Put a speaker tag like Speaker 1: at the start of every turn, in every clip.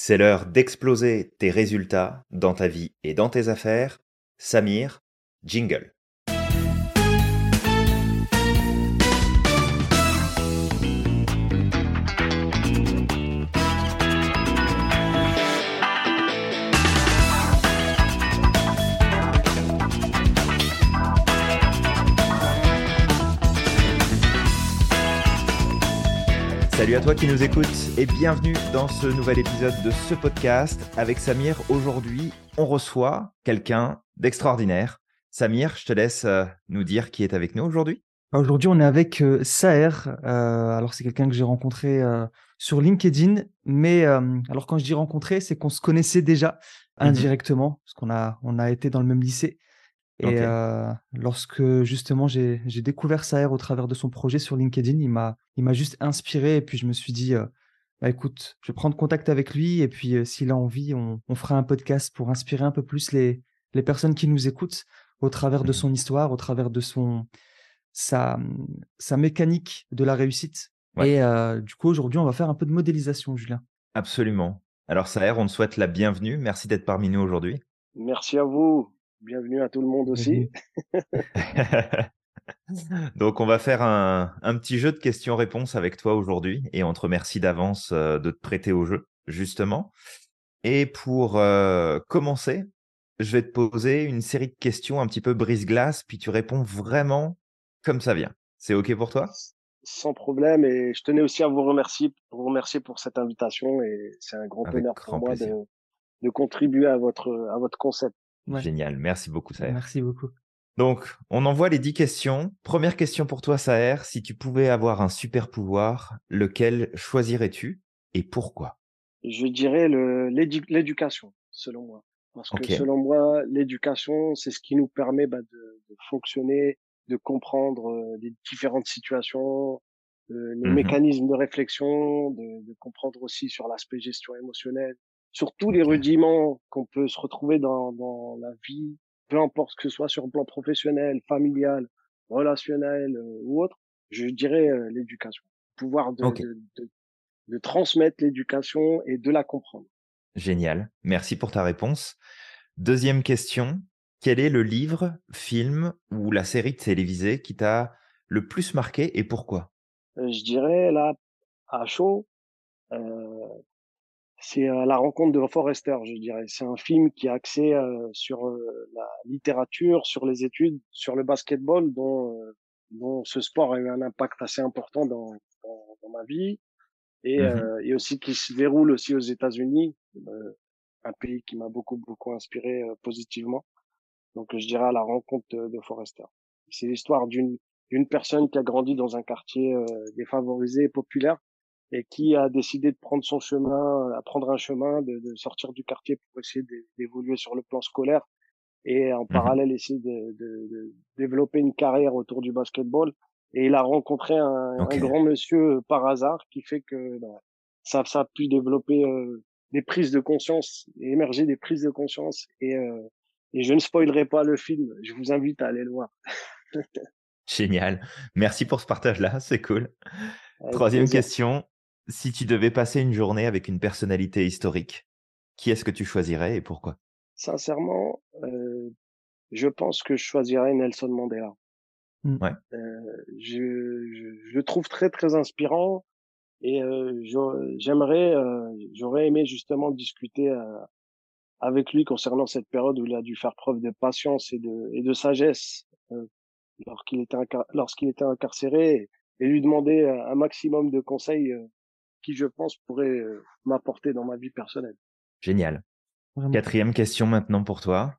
Speaker 1: C'est l'heure d'exploser tes résultats dans ta vie et dans tes affaires. Samir, jingle. Salut à toi qui nous écoutes et bienvenue dans ce nouvel épisode de ce podcast. Avec Samir, aujourd'hui, on reçoit quelqu'un d'extraordinaire. Samir, je te laisse euh, nous dire qui est avec nous aujourd'hui.
Speaker 2: Aujourd'hui, on est avec euh. Euh, alors, c'est quelqu'un que j'ai rencontré sur LinkedIn. Mais alors, quand je dis rencontré, c'est qu'on se connaissait déjà mmh indirectement, parce qu'on a, on a été dans le même lycée. Et lorsque justement j'ai découvert Saher au travers de son projet sur LinkedIn, il m'a il m'a juste inspiré et puis je me suis dit bah écoute, je vais prendre contact avec lui et puis s'il a envie, on, on, fera un podcast pour inspirer un peu plus les les personnes qui nous écoutent au travers de mmh son histoire, au travers de son sa sa mécanique de la réussite. Et du coup aujourd'hui, on va faire un peu de modélisation, Julien.
Speaker 1: Absolument. Alors Saher, on te souhaite la bienvenue. Merci d'être parmi nous aujourd'hui.
Speaker 3: Merci à vous. Bienvenue à tout le monde aussi.
Speaker 1: Donc, on va faire un, petit jeu de questions-réponses avec toi aujourd'hui et on te remercie d'avance euh, de te prêter au jeu, justement. Et pour euh, commencer, je vais te poser une série de questions un petit peu brise-glace, puis tu réponds vraiment comme ça vient. C'est OK pour toi?
Speaker 3: Sans problème. Et je tenais aussi à vous remercier, pour vous remercier pour cette invitation. Et c'est un grand honneur pour moi de, de, contribuer à votre, à votre concept.
Speaker 1: Génial, merci beaucoup Saher.
Speaker 2: Merci beaucoup.
Speaker 1: Donc, on envoie les 10 questions. Première question pour toi Saher, si tu pouvais avoir un super pouvoir, lequel choisirais-tu et pourquoi?
Speaker 3: Je dirais l'éducation, selon moi. Parce que selon moi, l'éducation, c'est ce qui nous permet bah, de, de, fonctionner, de comprendre euh, les différentes situations, euh, les mmh mécanismes de réflexion, de, de comprendre aussi sur l'aspect gestion émotionnelle, sur tous les rudiments qu'on peut se retrouver dans, dans la vie, peu importe que ce soit sur le plan professionnel, familial, relationnel euh, ou autre, je dirais euh, l'éducation. Pouvoir de, de, de, de transmettre l'éducation et de la comprendre.
Speaker 1: Génial. Merci pour ta réponse. Deuxième question. Quel est le livre, film ou la série télévisée qui t'a le plus marqué et pourquoi?
Speaker 3: Euh, Je dirais là, à chaud, euh, c'est euh, la rencontre de Forrester, je dirais. C'est un film qui est axé euh, sur euh, la littérature, sur les études, sur le basketball, dont, dont ce sport a eu un impact assez important dans, dans, dans ma vie, et, mmh et aussi qui se déroule aussi aux États-Unis, un pays qui m'a beaucoup beaucoup inspiré positivement. Donc je dirais à la rencontre de, de Forrester. C'est l'histoire d'une d'une personne qui a grandi dans un quartier défavorisé et populaire et qui a décidé de prendre son chemin, à prendre un chemin, de, de sortir du quartier pour essayer d'évoluer sur le plan scolaire et en mmh parallèle essayer de, de, de, développer une carrière autour du basketball. Et il a rencontré un, un grand monsieur par hasard qui fait que bah, ça, ça a pu développer euh, des prises de conscience, émerger des prises de conscience. Et, euh, et je ne spoilerai pas le film, je vous invite à aller le voir.
Speaker 1: Génial. Merci pour ce partage-là, c'est cool. Troisième question. Si tu devais passer une journée avec une personnalité historique, qui est-ce que tu choisirais et pourquoi?
Speaker 3: Sincèrement, euh, je pense que je choisirais Nelson Mandela.
Speaker 1: Mmh. Ouais.
Speaker 3: Euh, je, je, je, trouve très très inspirant et euh, j'aimerais, euh, j'aurais aimé justement discuter euh, avec lui concernant cette période où il a dû faire preuve de patience et de, et de sagesse euh, lorsqu'il était lorsqu'il était incarcéré et lui demander un maximum de conseils qui, je pense, pourrait euh, m'apporter dans ma vie personnelle.
Speaker 1: Génial. Quatrième question maintenant pour toi.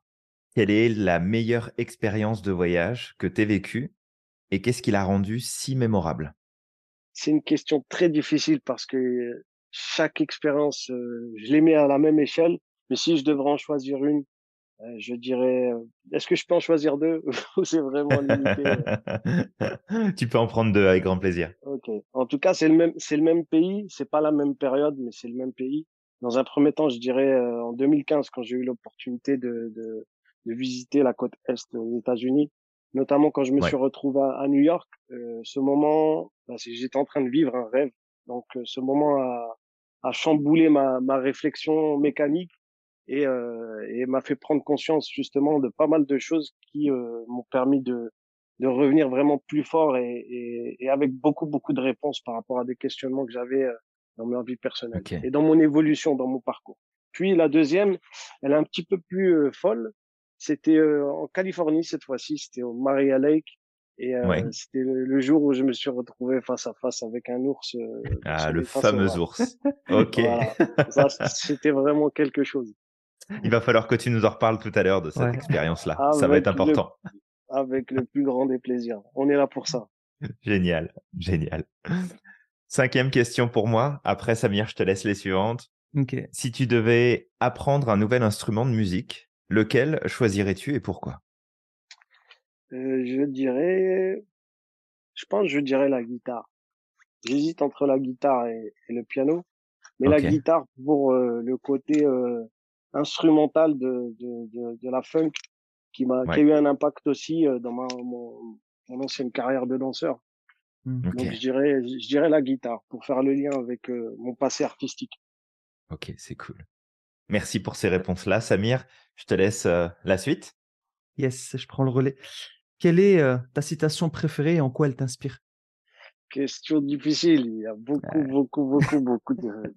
Speaker 1: Quelle est la meilleure expérience de voyage que tu aies vécue et qu'est-ce qui l'a rendu si mémorable?
Speaker 3: C'est une question très difficile parce que chaque expérience, euh, je les mets à la même échelle. Mais si je devrais en choisir une, euh, je dirais, euh, est-ce que je peux en choisir deux ou c'est vraiment limité
Speaker 1: euh? Tu peux en prendre deux avec grand plaisir.
Speaker 3: Ok. En tout cas, c'est le même, c'est le même pays. C'est pas la même période, mais c'est le même pays. Dans un premier temps, je dirais en 2015, quand j'ai eu l'opportunité de, de, de, visiter la côte est des États-Unis, notamment quand je me suis retrouvé à, New York. ce moment, bah, j'étais en train de vivre un rêve. Donc, ce moment a, a chamboulé ma, ma réflexion mécanique et, euh, et m'a fait prendre conscience justement de pas mal de choses qui euh, m'ont permis de, de revenir vraiment plus fort et, et, et, avec beaucoup beaucoup de réponses par rapport à des questionnements que j'avais euh, dans ma vie personnelle et dans mon évolution, dans mon parcours. Puis la deuxième, elle est un petit peu plus euh, folle. C'était euh, en Californie cette fois-ci, c'était au Maria Lake. Et euh, c'était le, jour où je me suis retrouvé face à face avec un ours.
Speaker 1: ah, le fameux ours. ok.
Speaker 3: c'était vraiment quelque chose.
Speaker 1: Il va falloir que tu nous en reparles tout à l'heure de cette expérience-là. Ça va être important.
Speaker 3: avec le plus grand des plaisirs. On est là pour ça.
Speaker 1: génial, génial. Cinquième question pour moi. Après, Samir, je te laisse les suivantes. Si tu devais apprendre un nouvel instrument de musique, lequel choisirais-tu et pourquoi?
Speaker 3: Euh, Je dirais, je pense, je dirais la guitare. J'hésite entre la guitare et, le piano, mais la guitare pour euh, le côté euh, instrumental de, de, de, la funk qui m'a qui a eu un impact aussi euh, dans ma mon, mon, ancienne carrière de danseur. Mmh. Donc je dirais je dirais la guitare pour faire le lien avec euh, mon passé artistique.
Speaker 1: Ok, c'est cool. Merci pour ces réponses-là, Samir. Je te laisse euh, la suite.
Speaker 2: Yes, je prends le relais. Quelle est ta citation préférée et en quoi elle t'inspire?
Speaker 3: Question difficile. Il y a beaucoup, beaucoup, beaucoup, beaucoup de,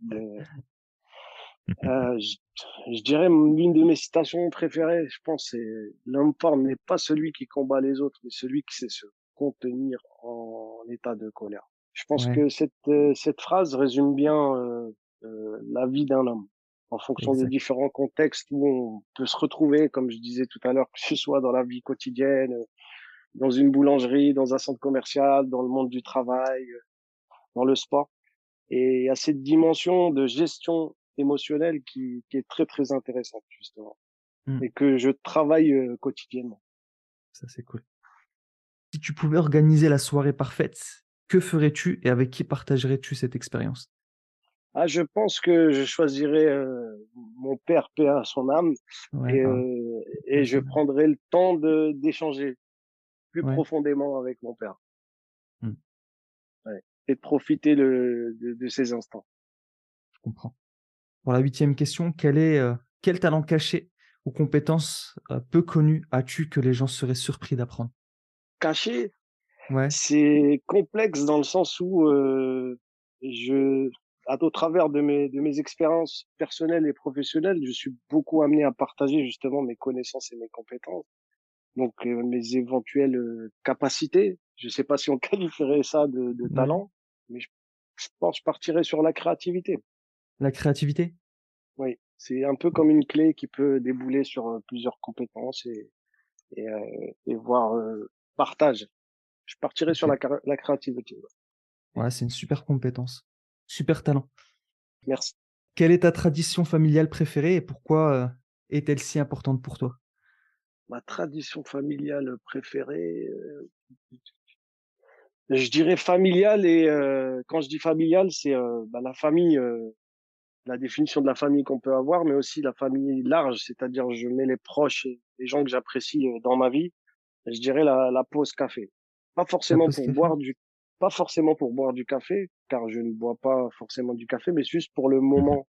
Speaker 3: Euh, je, dirais l'une de mes citations préférées, je pense, c'est l'homme fort n'est pas celui qui combat les autres, mais celui qui sait se contenir en état de colère. Je pense que cette euh, cette phrase résume bien euh, euh, la vie d'un homme en fonction des différents contextes où on peut se retrouver, comme je disais tout à l'heure, que ce soit dans la vie quotidienne, dans une boulangerie, dans un centre commercial, dans le monde du travail, dans le sport. Et il y a cette dimension de gestion émotionnelle qui, qui est très très intéressante justement mmh. et que je travaille euh, quotidiennement.
Speaker 2: Ça c'est cool. Si tu pouvais organiser la soirée parfaite, que ferais-tu et avec qui partagerais-tu cette expérience?
Speaker 3: Ah, je pense que je choisirais euh, mon père, paix à son âme, et, bah, euh, et je prendrais le temps de d'échanger plus profondément avec mon père, mmh. ouais. et de profiter de, de ces instants.
Speaker 2: Je comprends. Pour la huitième question, quel est euh, quel talent caché ou compétence euh, peu connue as-tu que les gens seraient surpris d'apprendre?
Speaker 3: Caché? Ouais. C'est complexe dans le sens où euh, je, à au travers de mes de mes expériences personnelles et professionnelles, je suis beaucoup amené à partager justement mes connaissances et mes compétences. Donc mes éventuelles capacités. Je sais pas si on qualifierait ça de, de talent, mais je, je pense que je partirais sur la créativité.
Speaker 2: La créativité?
Speaker 3: Oui, c'est un peu comme une clé qui peut débouler sur plusieurs compétences et, et, euh, et voir euh, partage. Je partirais sur la, la créativité.
Speaker 2: Ouais, c'est une super compétence. Super talent.
Speaker 3: Merci.
Speaker 2: Quelle est ta tradition familiale préférée et pourquoi est-elle si importante pour toi?
Speaker 3: Ma tradition familiale préférée, je dirais familiale et quand je dis familiale, c'est bah, la famille la définition de la famille qu'on peut avoir, mais aussi la famille large, c'est-à-dire je mets les proches et les gens que j'apprécie euh, dans ma vie. Je dirais la, la pause café. Pas forcément pour boire du, pas forcément pour boire du café, car je ne bois pas forcément du café, mais juste pour le moment,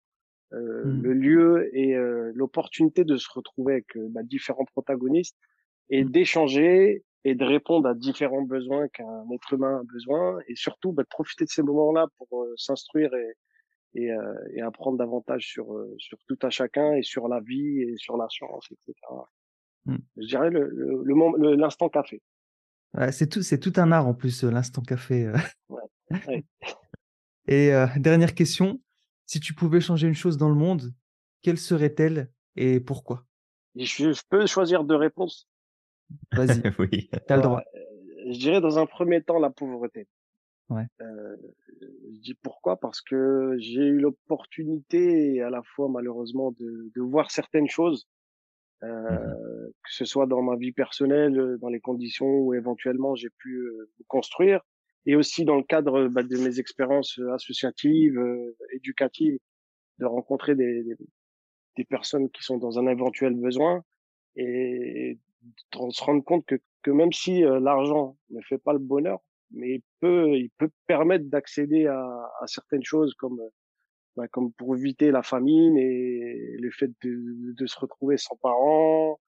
Speaker 3: euh, mmh. le lieu et euh, l'opportunité de se retrouver avec euh, bah, différents protagonistes et mmh. d'échanger et de répondre à différents besoins qu'un être humain a besoin et surtout bah, de profiter de ces moments-là pour s'instruire et, et, euh, et apprendre davantage sur euh, sur tout à chacun et sur la vie et sur la science, etc. Mmh. Je dirais le le l'instant café.
Speaker 2: Ouais, c'est tout c'est tout un art en plus l'instant café. Euh. Ouais, et euh, dernière question, si tu pouvais changer une chose dans le monde, quelle serait-elle et pourquoi?
Speaker 3: Je, je, peux choisir deux réponses.
Speaker 2: Vas-y. oui. T'as le droit.
Speaker 3: Je dirais dans un premier temps la pauvreté. Ouais. Euh, je dis pourquoi? Parce que j'ai eu l'opportunité, à la fois malheureusement, de, de voir certaines choses, euh, mmh que ce soit dans ma vie personnelle, dans les conditions où éventuellement j'ai pu euh, construire, et aussi dans le cadre bah, de mes expériences associatives, euh, éducatives, de rencontrer des, des, des, personnes qui sont dans un éventuel besoin et de se rendre compte que, que même si l'argent ne fait pas le bonheur, mais il peut, il peut permettre d'accéder à, à, certaines choses comme bah, comme pour éviter la famine et le fait de, de se retrouver sans parents,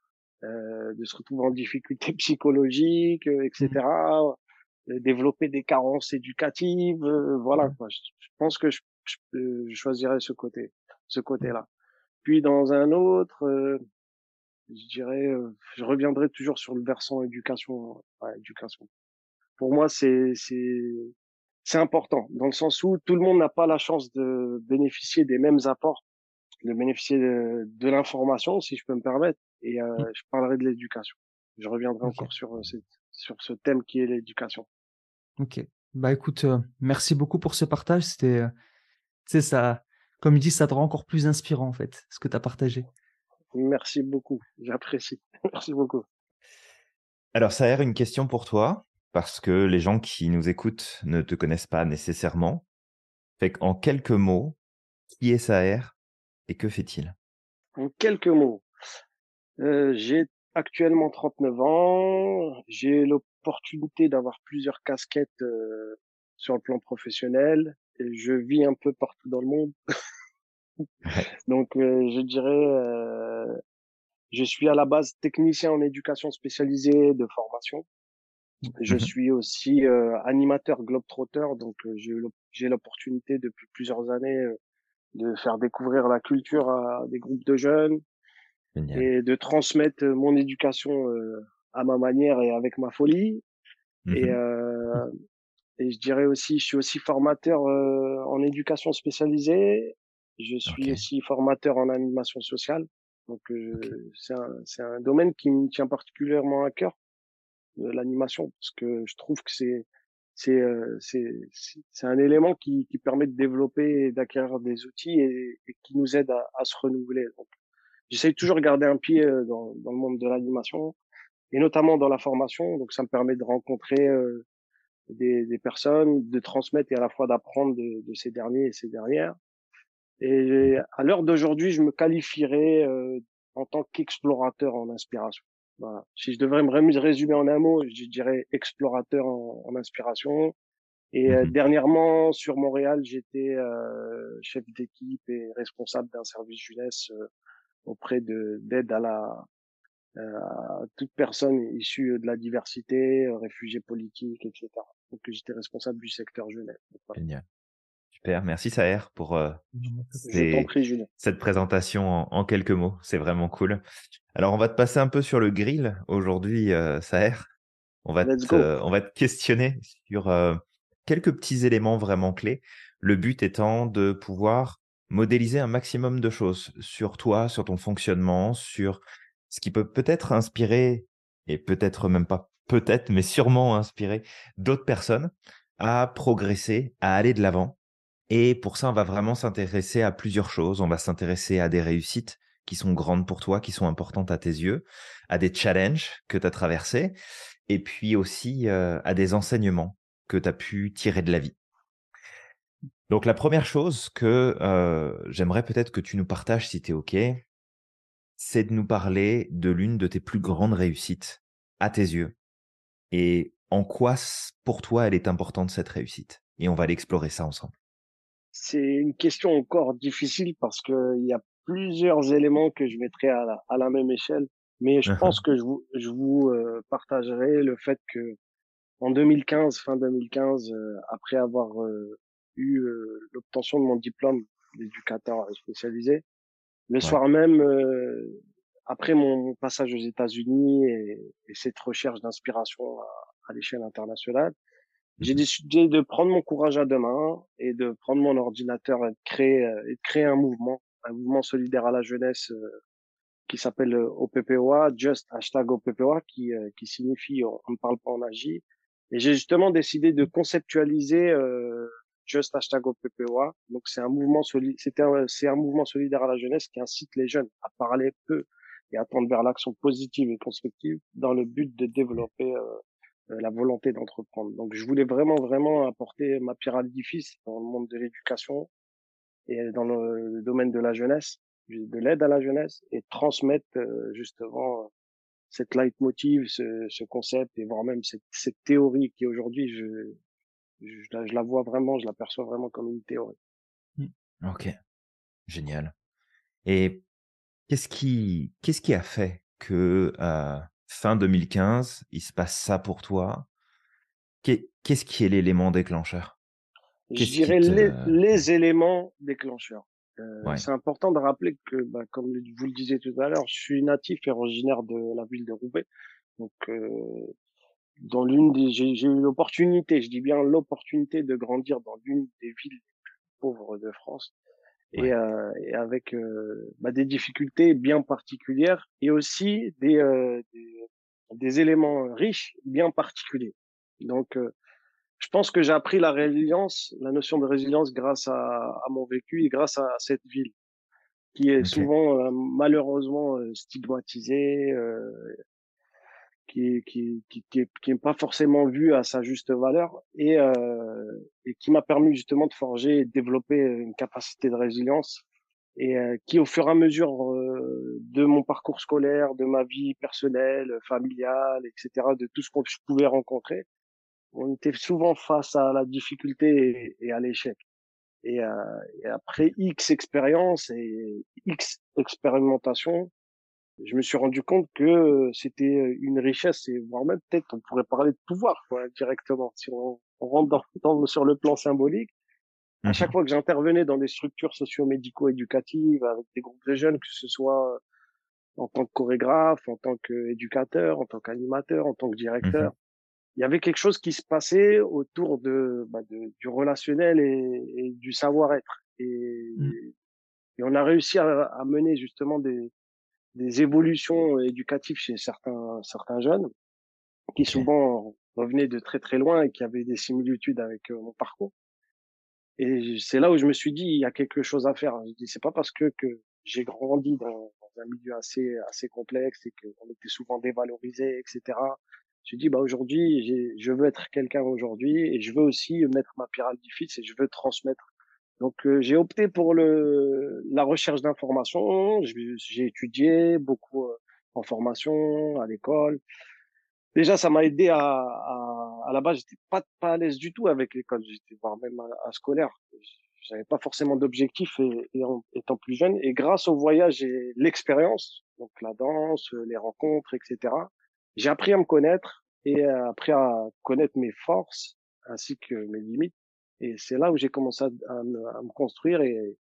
Speaker 3: euh, de se retrouver en difficulté psychologique, etc. Mmh. Développer des carences éducatives, voilà. Quoi. Je, pense que je, je, choisirais ce côté, ce côté-là. Puis dans un autre, je dirais, je reviendrai toujours sur le versant éducation. Ouais, éducation. Pour moi, c'est c'est c'est important dans le sens où tout le monde n'a pas la chance de bénéficier des mêmes apports, de bénéficier de, de l'information, si je peux me permettre. Et euh, mmh. je parlerai de l'éducation. Je reviendrai encore sur sur ce thème qui est l'éducation.
Speaker 2: Ok. Bah écoute, merci beaucoup pour ce partage. C'était, c'est ça, comme il dit, ça te rend encore plus inspirant en fait, ce que tu as partagé.
Speaker 3: Merci beaucoup, j'apprécie. Merci beaucoup.
Speaker 1: Alors, ça a une question pour toi, parce que les gens qui nous écoutent ne te connaissent pas nécessairement. Fait qu'en quelques mots, qui est Saher et que fait-il?
Speaker 3: En quelques mots, euh, j'ai actuellement 39 ans, j'ai l'opportunité d'avoir plusieurs casquettes euh, sur le plan professionnel, et je vis un peu partout dans le monde. Donc, euh, je dirais, je suis à la base technicien en éducation spécialisée de formation. Je mmh suis aussi euh, animateur globetrotter, donc j'ai l'opportunité depuis plusieurs années de faire découvrir la culture à des groupes de jeunes et de transmettre mon éducation à ma manière et avec ma folie. Mmh et, et je dirais aussi, je suis aussi formateur en éducation spécialisée. Je suis aussi formateur en animation sociale. Donc euh, c'est un, un, domaine qui me tient particulièrement à cœur, l'animation, parce que je trouve que c'est c'est euh, c'est un élément qui, qui permet de développer et d'acquérir des outils et, qui nous aide à, à se renouveler. Donc j'essaye toujours de garder un pied euh, dans, dans le monde de l'animation et notamment dans la formation. Donc ça me permet de rencontrer euh, des, des personnes, de transmettre et à la fois d'apprendre de, de ces derniers et ces dernières. Et à l'heure d'aujourd'hui, je me qualifierais euh, en tant qu'explorateur en inspiration. Voilà. Si je devrais me résumer en un mot, je dirais explorateur en, en inspiration. Et euh, mmh dernièrement, sur Montréal, j'étais euh, chef d'équipe et responsable d'un service jeunesse auprès de d'aide à la à toute personne issue de la diversité, réfugiés politiques, etc. Donc j'étais responsable du secteur jeunesse.
Speaker 1: Génial. Merci Saher pour euh, cette présentation en, quelques mots. C'est vraiment cool. Alors, on va te passer un peu sur le grill aujourd'hui, euh, Saher. On va, te, on va te questionner sur euh, quelques petits éléments vraiment clés. Le but étant de pouvoir modéliser un maximum de choses sur toi, sur ton fonctionnement, sur ce qui peut peut-être inspirer, et peut-être même pas peut-être, mais sûrement inspirer d'autres personnes à progresser, à aller de l'avant et pour ça, on va vraiment s'intéresser à plusieurs choses. On va s'intéresser à des réussites qui sont grandes pour toi, qui sont importantes à tes yeux, à des challenges que tu as traversés, et puis aussi euh, à des enseignements que tu as pu tirer de la vie. Donc la première chose que euh, j'aimerais peut-être que tu nous partages si tu es OK, c'est de nous parler de l'une de tes plus grandes réussites à tes yeux et en quoi pour toi elle est importante cette réussite? Et on va aller explorer ça ensemble.
Speaker 3: C'est une question encore difficile parce que il y a plusieurs éléments que je mettrai à la, à la même échelle. Mais je pense que je vous, je vous euh, partagerai le fait que en 2015, fin 2015, euh, après avoir euh, eu l'obtention de mon diplôme d'éducateur spécialisé, le soir même, après mon passage aux États-Unis et, et, cette recherche d'inspiration à, à l'échelle internationale, j'ai décidé de prendre mon courage à deux mains et de prendre mon ordinateur et de créer, euh, et de créer un mouvement, un mouvement solidaire à la jeunesse euh, qui s'appelle euh, OPPOA, Just hashtag OPPOA, qui, qui signifie on ne parle pas, on agit. Et j'ai justement décidé de conceptualiser euh, Just hashtag OPPOA. Donc c'est un mouvement c'était c'est un mouvement solidaire à la jeunesse qui incite les jeunes à parler peu et à tendre vers l'action positive et constructive dans le but de développer euh, la volonté d'entreprendre. Donc je voulais vraiment vraiment apporter ma pierre à l'édifice dans le monde de l'éducation et dans le, domaine de la jeunesse, de l'aide à la jeunesse et transmettre euh, justement cette leitmotiv, ce, ce concept et voire même cette, théorie qui aujourd'hui je, je, la vois vraiment, je la perçois vraiment comme une théorie.
Speaker 1: Mmh. OK, génial et qu'est-ce qui qu'est-ce qui a fait que, fin 2015, il se passe ça pour toi? Qu'est qu'est-ce qui est l'élément déclencheur?
Speaker 3: Je dirais
Speaker 1: te
Speaker 3: les les éléments déclencheurs. Heu,
Speaker 1: ouais,
Speaker 3: c'est important de rappeler que, bah, comme vous le disiez tout à l'heure, je suis natif et originaire de la ville de Roubaix. Donc, heu, dans l'une des j'ai j'ai eu l'opportunité, je dis bien l'opportunité de grandir dans l'une des villes les plus pauvres de France et heu et avec, heu, bah, des difficultés bien particulières et aussi des, heu, des des éléments riches bien particuliers. Donc, heu, je pense que j'ai appris la résilience, la notion de résilience grâce à à mon vécu et grâce à cette ville qui est souvent, heu, malheureusement, heu, stigmatisée, qui qui qui qui est qui est pas forcément vue à sa juste valeur et heu et qui m'a permis justement de forger et de développer, une capacité de résilience et heu, qui au fur et à mesure, heu, de mon parcours scolaire, de ma vie personnelle, familiale et cetera, de tout ce que je pouvais rencontrer, on était souvent face à la difficulté et à l'échec. Et heu et après X expériences et X expérimentation, je me suis rendu compte que, c'était, une richesse et voire même peut-être on pourrait parler de pouvoir quoi, directement. Si on on rentre dans dans sur le plan symbolique, à chaque
Speaker 1: Mmh
Speaker 3: fois que j'intervenais dans des structures socio-médico-éducatives avec des groupes de jeunes, que ce soit en tant que chorégraphe, en tant qu'éducateur, en tant qu'animateur, en tant que
Speaker 1: Mmh
Speaker 3: directeur, il y avait quelque chose qui se passait autour de, bah, de du relationnel et et du savoir-être et
Speaker 2: Mmh.
Speaker 3: et on a réussi à à mener justement des des évolutions éducatives chez certains certains jeunes qui souvent revenaient de très, très loin et qui avaient des similitudes avec, heu, mon parcours et c'est là où je me suis dit: «Il y a quelque chose à faire». Je dis: «C'est pas parce que que j'ai grandi dans dans un milieu assez assez complexe et qu'on était souvent dévalorisé et cetera». J'ai dit: «Bah, aujourd'hui, je veux être quelqu'un aujourd'hui et je veux aussi mettre ma pierre à l'édifice et je veux transmettre». Donc heu, j'ai opté pour le la recherche d'informations. J'ai étudié beaucoup, heu, en formation, à l'école Déjà, ça m'a aidé à à à la base, j'étais pas pas à l'aise du tout avec l'école. J'étais voire même à scolaire. J'avais pas forcément d'objectif et et en étant plus jeune et grâce au voyage et l'expérience, donc la danse, les rencontres et cetera, j'ai appris à me connaître et euh, appris à connaître mes forces ainsi que mes limites et c'est là où j'ai commencé à me à me construire et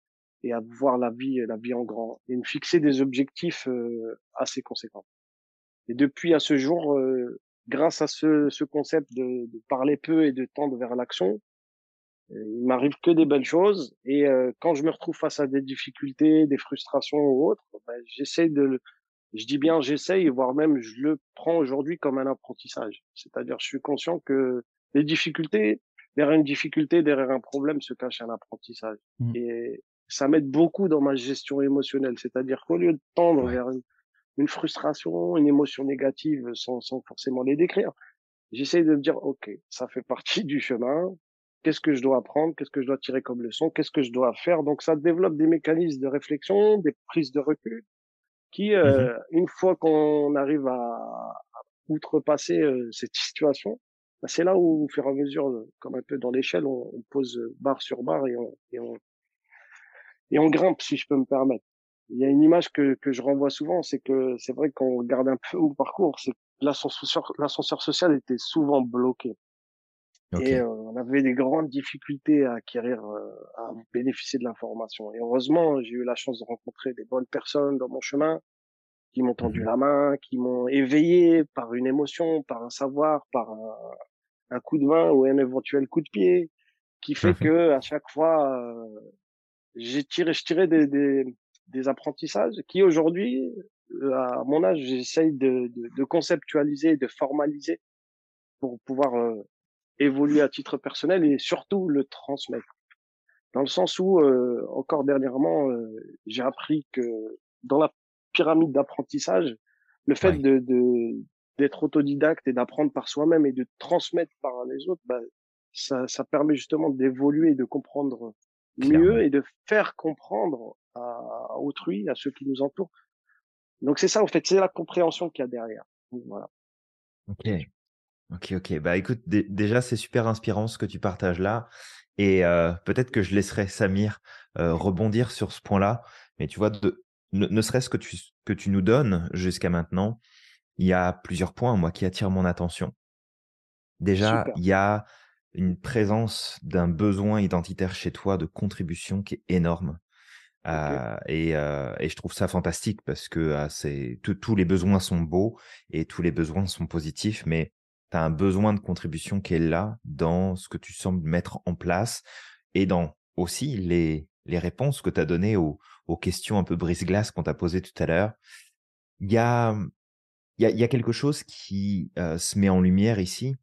Speaker 3: et à voir la vie la vie en grand et me fixer des objectifs, heu, assez conséquents. Et depuis à ce jour, heu, grâce à ce ce concept de de parler peu et de tendre vers l'action, heu, il m'arrive que des belles choses et heu, quand je me retrouve face à des difficultés, des frustrations ou autres, bah, j'essaie de je dis bien j'essaye, voire même je le prends aujourd'hui comme un apprentissage. C'est-à-dire je suis conscient que les difficultés derrière une difficulté, derrière un problème se cache un apprentissage
Speaker 2: Mmh.
Speaker 3: et ça m'aide beaucoup dans ma gestion émotionnelle. C'est-à-dire qu'au lieu de tendre
Speaker 1: Ouais,
Speaker 3: vers une frustration, une émotion négative sans, sans forcément les décrire. J'essaye de me dire, OK, ça fait partie du chemin. Qu'est-ce que je dois apprendre? Qu'est-ce que je dois tirer comme leçon? Qu'est-ce que je dois faire? Donc, ça développe des mécanismes de réflexion, des prises de recul qui,
Speaker 1: Mmh
Speaker 3: euh, une fois qu'on arrive à outrepasser euh, cette situation, bah, c'est là où, au fur et à mesure, euh, comme un peu dans l'échelle, on, on pose barre sur barre et on, et on, et on grimpe, si je peux me permettre. Il y a une image que, que je renvoie souvent, c'est que c'est vrai qu'on regarde un peu mon parcours, c'est que l'ascenseur, l'ascenseur social était souvent bloqué. Et euh, on avait des grandes difficultés à acquérir, euh, à bénéficier de l'information. Et heureusement, j'ai eu la chance de rencontrer des bonnes personnes dans mon chemin qui m'ont tendu
Speaker 1: Mmh
Speaker 3: la main, qui m'ont éveillé par une émotion, par un savoir, par un, un coup de main ou un éventuel coup de pied, qui fait
Speaker 1: Mmh
Speaker 3: que à chaque fois, euh, j'ai tiré, je tirais des, des, des apprentissages qui aujourd'hui, euh, à mon âge, j'essaye de, de, de conceptualiser, de formaliser pour pouvoir euh, évoluer à titre personnel et surtout le transmettre. Dans le sens où, euh, encore dernièrement, j'ai appris que dans la pyramide d'apprentissage, le fait
Speaker 1: Ouais,
Speaker 3: de, de d'être autodidacte et d'apprendre par soi-même et de transmettre par les autres, bah, ça, ça permet justement d'évoluer et de comprendre mieux et de faire comprendre à autrui, à ceux qui nous entourent. Donc c'est ça, en fait, c'est la compréhension qu'il y a derrière. Donc, Voilà.
Speaker 1: OK. OK, OK. Bah, écoute, dé déjà, c'est super inspirant ce que tu partages là Et peut-être que je laisserai Samir rebondir sur ce point-là. Mais tu vois, de, ne, serait-ce que tu, que tu nous donnes jusqu'à maintenant, il y a plusieurs points, moi, qui attirent mon attention. Déjà, il y a une présence d'un besoin identitaire chez toi de contribution qui est énorme. et, je trouve ça fantastique parce que c'est tous les besoins sont beaux et tous les besoins sont positifs, mais tu as un besoin de contribution qui est là dans ce que tu sembles mettre en place et dans aussi les, les réponses que tu as données aux, aux, questions un peu brise-glace qu'on t'a posées tout à l'heure. Il y a, y, a, y a quelque chose qui se met en lumière ici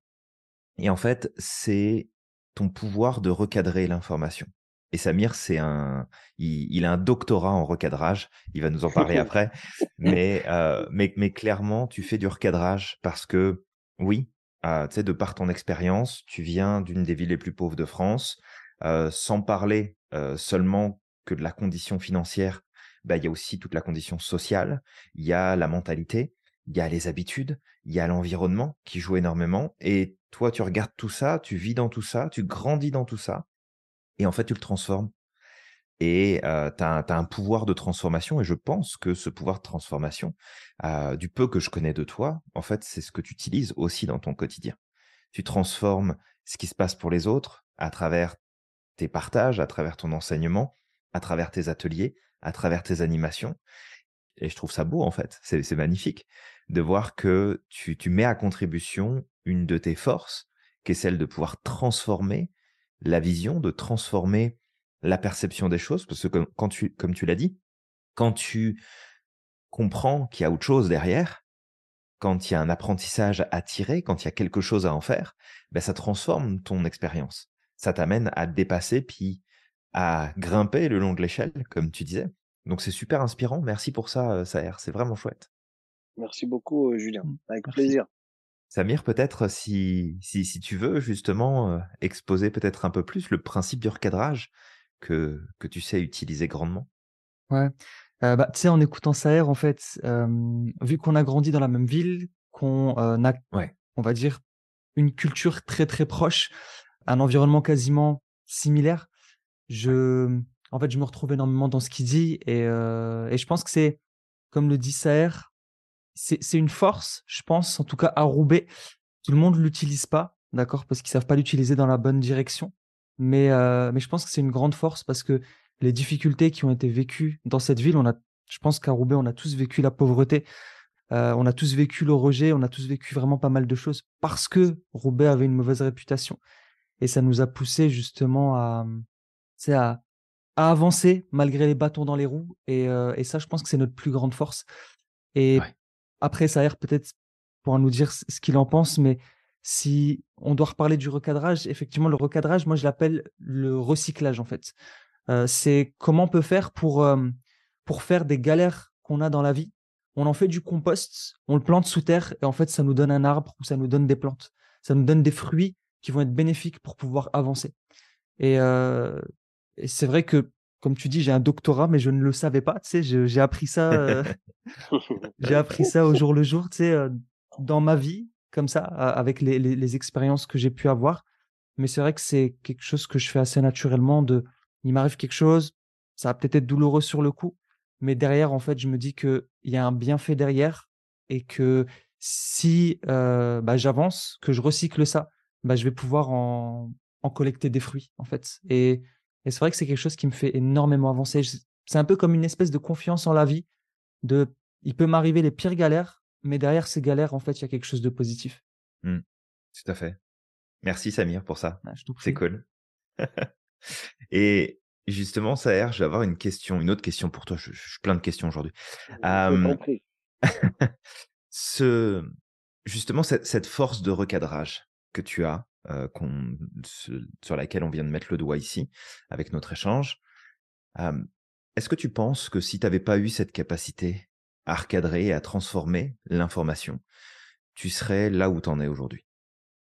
Speaker 1: et en fait, c'est ton pouvoir de recadrer l'information. Et Samir, c'est un, il, a un doctorat en recadrage. Il va nous en parler après. Mais, euh, mais, mais clairement, tu fais du recadrage parce que, oui, euh, tu sais, de par ton expérience, tu viens d'une des villes les plus pauvres de France, euh, sans parler seulement que de la condition financière. Bah, il y a aussi toute la condition sociale, il y a la mentalité, il y a les habitudes, il y a l'environnement qui joue énormément. Et toi, tu regardes tout ça, tu vis dans tout ça, tu grandis dans tout ça, et en fait, tu le transformes. Et tu as, un pouvoir de transformation, et je pense que ce pouvoir de transformation, du peu que je connais de toi, en fait, c'est ce que tu utilises aussi dans ton quotidien. Tu transformes ce qui se passe pour les autres à travers tes partages, à travers ton enseignement, à travers tes ateliers, à travers tes animations. Et je trouve ça beau, en fait. C'est magnifique de voir que tu, mets à contribution une de tes forces, qui est celle de pouvoir transformer la vision, de transformer la perception des choses, parce que comme, quand tu, comme tu l'as dit, quand tu comprends qu'il y a autre chose derrière, quand il y a un apprentissage à tirer, quand il y a quelque chose à en faire, ben ça transforme ton expérience. Ça t'amène à dépasser, puis à grimper le long de l'échelle, comme tu disais. Donc c'est super inspirant. Merci pour ça, euh, Saher. C'est vraiment chouette.
Speaker 3: Merci beaucoup, euh, Julien. Mmh, Avec plaisir.
Speaker 1: Samir, peut-être si, si, si, tu veux justement euh, exposer peut-être un peu plus le principe du recadrage que, que tu sais utiliser grandement.
Speaker 2: Ouais. bah, tu sais, en écoutant Saher, en fait, vu qu'on a grandi dans la même ville, qu'on a, ouais. on va dire, une culture très très proche, un environnement quasiment similaire, je, en fait, je me retrouve énormément dans ce qu'il dit et, et je pense que c'est, comme le dit Saher, c'est une force, je pense, en tout cas à Roubaix. Tout le monde l'utilise pas, d'accord, parce qu'ils savent pas l'utiliser dans la bonne direction. Mais, euh, mais je pense que c'est une grande force parce que les difficultés qui ont été vécues dans cette ville, on a, je pense qu'à Roubaix, on a tous vécu la pauvreté, euh, on a tous vécu le rejet, on a tous vécu vraiment pas mal de choses parce que Roubaix avait une mauvaise réputation. Et ça nous a poussé justement à, à, à avancer malgré les bâtons dans les roues. Et, euh, et ça, je pense que c'est notre plus grande force. Et après, ça l'air peut-être pour nous dire ce qu'il en pense, mais si on doit reparler du recadrage, effectivement, le recadrage, moi, je l'appelle le recyclage, en fait. Euh, c'est comment on peut faire pour, euh, pour faire des galères qu'on a dans la vie. On en fait du compost, on le plante sous terre, et en fait, ça nous donne un arbre ou ça nous donne des plantes. Ça nous donne des fruits qui vont être bénéfiques pour pouvoir avancer. Et, euh, et c'est vrai que comme tu dis, j'ai un doctorat, mais je ne le savais pas. Tu sais, j'ai appris ça, euh, j'ai appris ça au jour le jour, tu sais, euh, dans ma vie, comme ça, avec les, les, expériences que j'ai pu avoir. Mais c'est vrai que c'est quelque chose que je fais assez naturellement. De, il m'arrive quelque chose, ça va peut-être être douloureux sur le coup, mais derrière, en fait, je me dis que il y a un bienfait derrière et que si bah, j'avance, que je recycle ça, bah, je vais pouvoir en, en collecter des fruits, en fait. Et et c'est vrai que c'est quelque chose qui me fait énormément avancer. C'est un peu comme une espèce de confiance en la vie. De, il peut m'arriver les pires galères, mais derrière ces galères, en fait, il y a quelque chose de positif.
Speaker 1: Mmh. Tout à fait. Merci Samir pour ça. Ah, c'est cool. Et justement, Saher, je vais avoir une question, une autre question pour toi. Je, suis plein de questions aujourd'hui. ce, justement, cette, cette, force de recadrage que tu as, euh, sur laquelle on vient de mettre le doigt ici, avec notre échange. Est-ce que tu penses que si tu n'avais pas eu cette capacité à recadrer et à transformer l'information, tu serais là où tu en es aujourd'hui?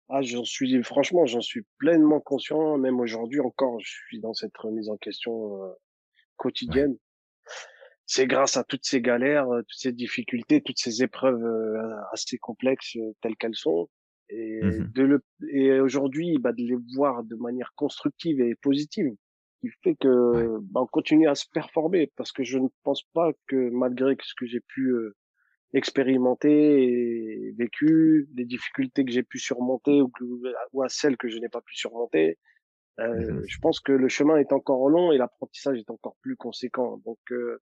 Speaker 3: Ah, j'en suis franchement, j'en suis pleinement conscient. Même aujourd'hui encore, je suis dans cette remise en question euh, quotidienne. C'est grâce à toutes ces galères, toutes ces difficultés, toutes ces épreuves assez complexes telles qu'elles sont, Et,
Speaker 1: Mmh
Speaker 3: de le, et aujourd'hui, bah, de les voir de manière constructive et positive, qui fait que bah, on continue à se performer, parce que je ne pense pas que malgré ce que j'ai pu euh, expérimenté et vécu, les difficultés que j'ai pu surmonter ou, que, ou à celles que je n'ai pas pu surmonter. Euh,
Speaker 1: Mmh
Speaker 3: Je pense que le chemin est encore long et l'apprentissage est encore plus conséquent. Donc euh,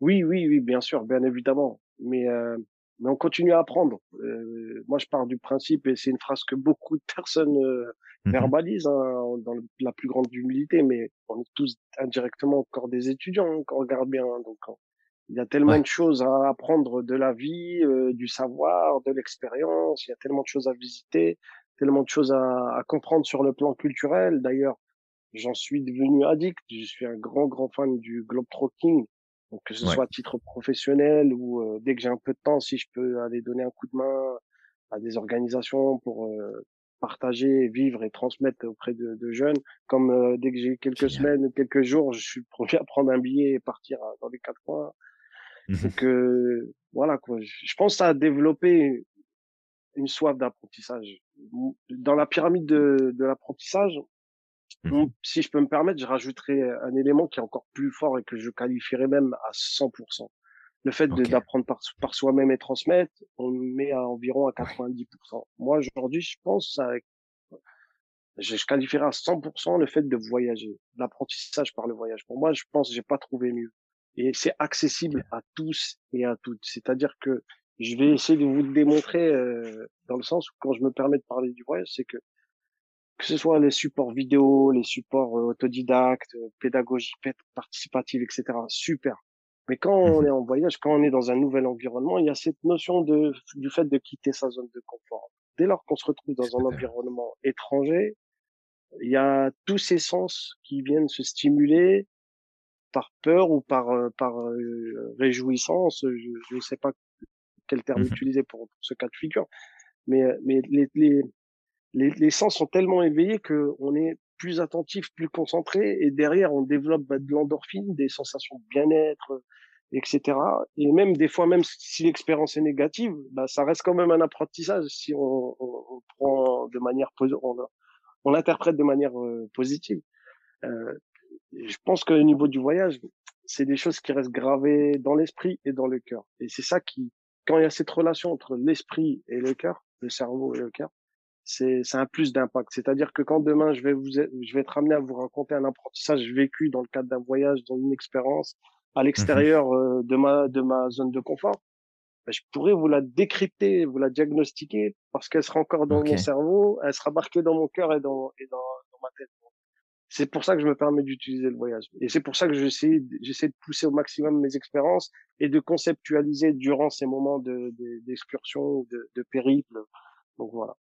Speaker 3: oui, oui, oui, bien sûr, bien évidemment. Mais euh, mais on continue à apprendre. Euh, moi, je pars du principe et c'est une phrase que beaucoup de personnes euh,
Speaker 1: Mmh
Speaker 3: verbalisent hein, dans la plus grande humilité, mais on est tous indirectement encore des étudiants hein, quand on regarde bien. hein. donc il y a tellement
Speaker 1: Ouais.
Speaker 3: de choses à apprendre de la vie, euh, du savoir, de l'expérience. Il y a tellement de choses à visiter, tellement de choses à, à comprendre sur le plan culturel. D'ailleurs, j'en suis devenu addict. Je suis un grand, grand fan du globetrotting. Donc, que ce
Speaker 1: Ouais.
Speaker 3: soit à titre professionnel ou euh, dès que j'ai un peu de temps, si je peux aller donner un coup de main à des organisations pour euh, partager, vivre et transmettre auprès de, de jeunes. Comme euh, dès que j'ai quelques semaines ou quelques jours, je suis le premier à prendre un billet et partir euh, dans les quatre coins.
Speaker 1: Mmh
Speaker 3: Donc euh, voilà quoi. Je je pense à développer une soif d'apprentissage. Dans la pyramide de, de l'apprentissage,
Speaker 1: Mmh
Speaker 3: si je peux me permettre, je rajouterais un élément qui est encore plus fort et que je qualifierais même à 100%. Le fait d'apprendre par, par soi-même et transmettre, on le met à environ à 90%. Moi aujourd'hui, je pense je, je qualifierais à 100% le fait de voyager, l'apprentissage par le voyage. Pour moi, je pense j'ai pas trouvé mieux. Et c'est accessible à tous et à toutes. C'est-à-dire que je vais essayer de vous le démontrer euh, dans le sens où quand je me permets de parler du voyage, c'est que que ce soit les supports vidéo, les supports euh, autodidactes, euh, pédagogie participative, etc. Super. Mais quand on
Speaker 1: Mmh
Speaker 3: est en voyage, quand on est dans un nouvel environnement, il y a cette notion de, du fait de quitter sa zone de confort. Dès lors qu'on se retrouve dans un environnement étranger, il y a tous ces sens qui viennent se stimuler par peur ou par euh, par euh, réjouissance. Je ne sais pas quel terme
Speaker 1: Mmh
Speaker 3: utiliser pour, pour ce cas de figure, mais mais les, les les, les sens sont tellement éveillés que on est plus attentif, plus concentré, et derrière on développe bah, de l'endorphine, des sensations de bien-être, etc. Et même des fois, même si l'expérience est négative, bah, ça reste quand même un apprentissage si on, on, on prend de manière on, on l'interprète de manière euh, positive. Euh, je pense qu'au niveau du voyage, c'est des choses qui restent gravées dans l'esprit et dans le cœur. Et c'est ça qui, quand il y a cette relation entre l'esprit et le cœur, le cerveau et le cœur, c'est un plus d'impact. C'est-à-dire que quand demain je vais vous je vais être amené à vous raconter un apprentissage vécu dans le cadre d'un voyage, dans une expérience à
Speaker 1: Mmh
Speaker 3: l'extérieur euh, de ma de ma zone de confort, ben, je pourrais vous la décrypter, vous la diagnostiquer parce qu'elle sera encore dans mon cerveau, elle sera marquée dans mon cœur et dans et dans, dans ma tête. C'est pour ça que je me permets d'utiliser le voyage. Et c'est pour ça que j'essaie, j'essaie de pousser au maximum mes expériences et de conceptualiser durant ces moments de, de- d'excursion, de, de périple. Donc voilà.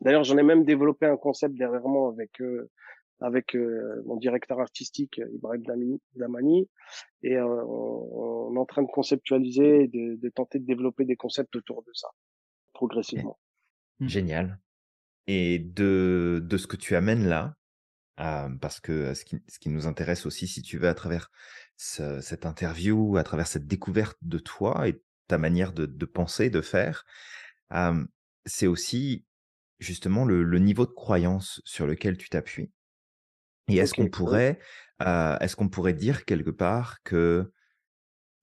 Speaker 3: D'ailleurs, j'en ai même développé un concept dernièrement avec euh, avec euh, mon directeur artistique euh, Ibrahim Dlamani, et euh, on, on est en train de conceptualiser et de, de tenter de développer des concepts autour de ça progressivement.
Speaker 2: Mmh.
Speaker 1: Génial. Et de de ce que tu amènes là, parce que ce qui ce qui nous intéresse aussi, si tu veux, à travers ce cette interview, à travers cette découverte de toi et ta manière de de penser, de faire, c'est aussi justement le le niveau de croyance sur lequel tu t'appuies. Et est-ce qu'on pourrait, est-ce qu'on pourrait dire quelque part que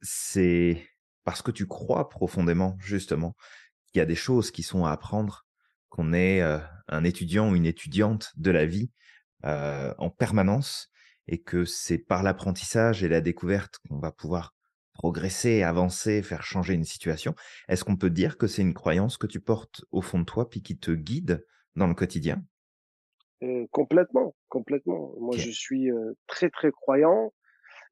Speaker 1: c'est parce que tu crois profondément, justement, qu'il y a des choses qui sont à apprendre, qu'on est, un étudiant ou une étudiante de la vie, en permanence et que c'est par l'apprentissage et la découverte qu'on va pouvoir progresser, avancer, faire changer une situation. Est-ce qu'on peut dire que c'est une croyance que tu portes au fond de toi, puis qui te guide dans le quotidien?
Speaker 3: Euh, complètement, complètement. Moi, je suis euh, très très croyant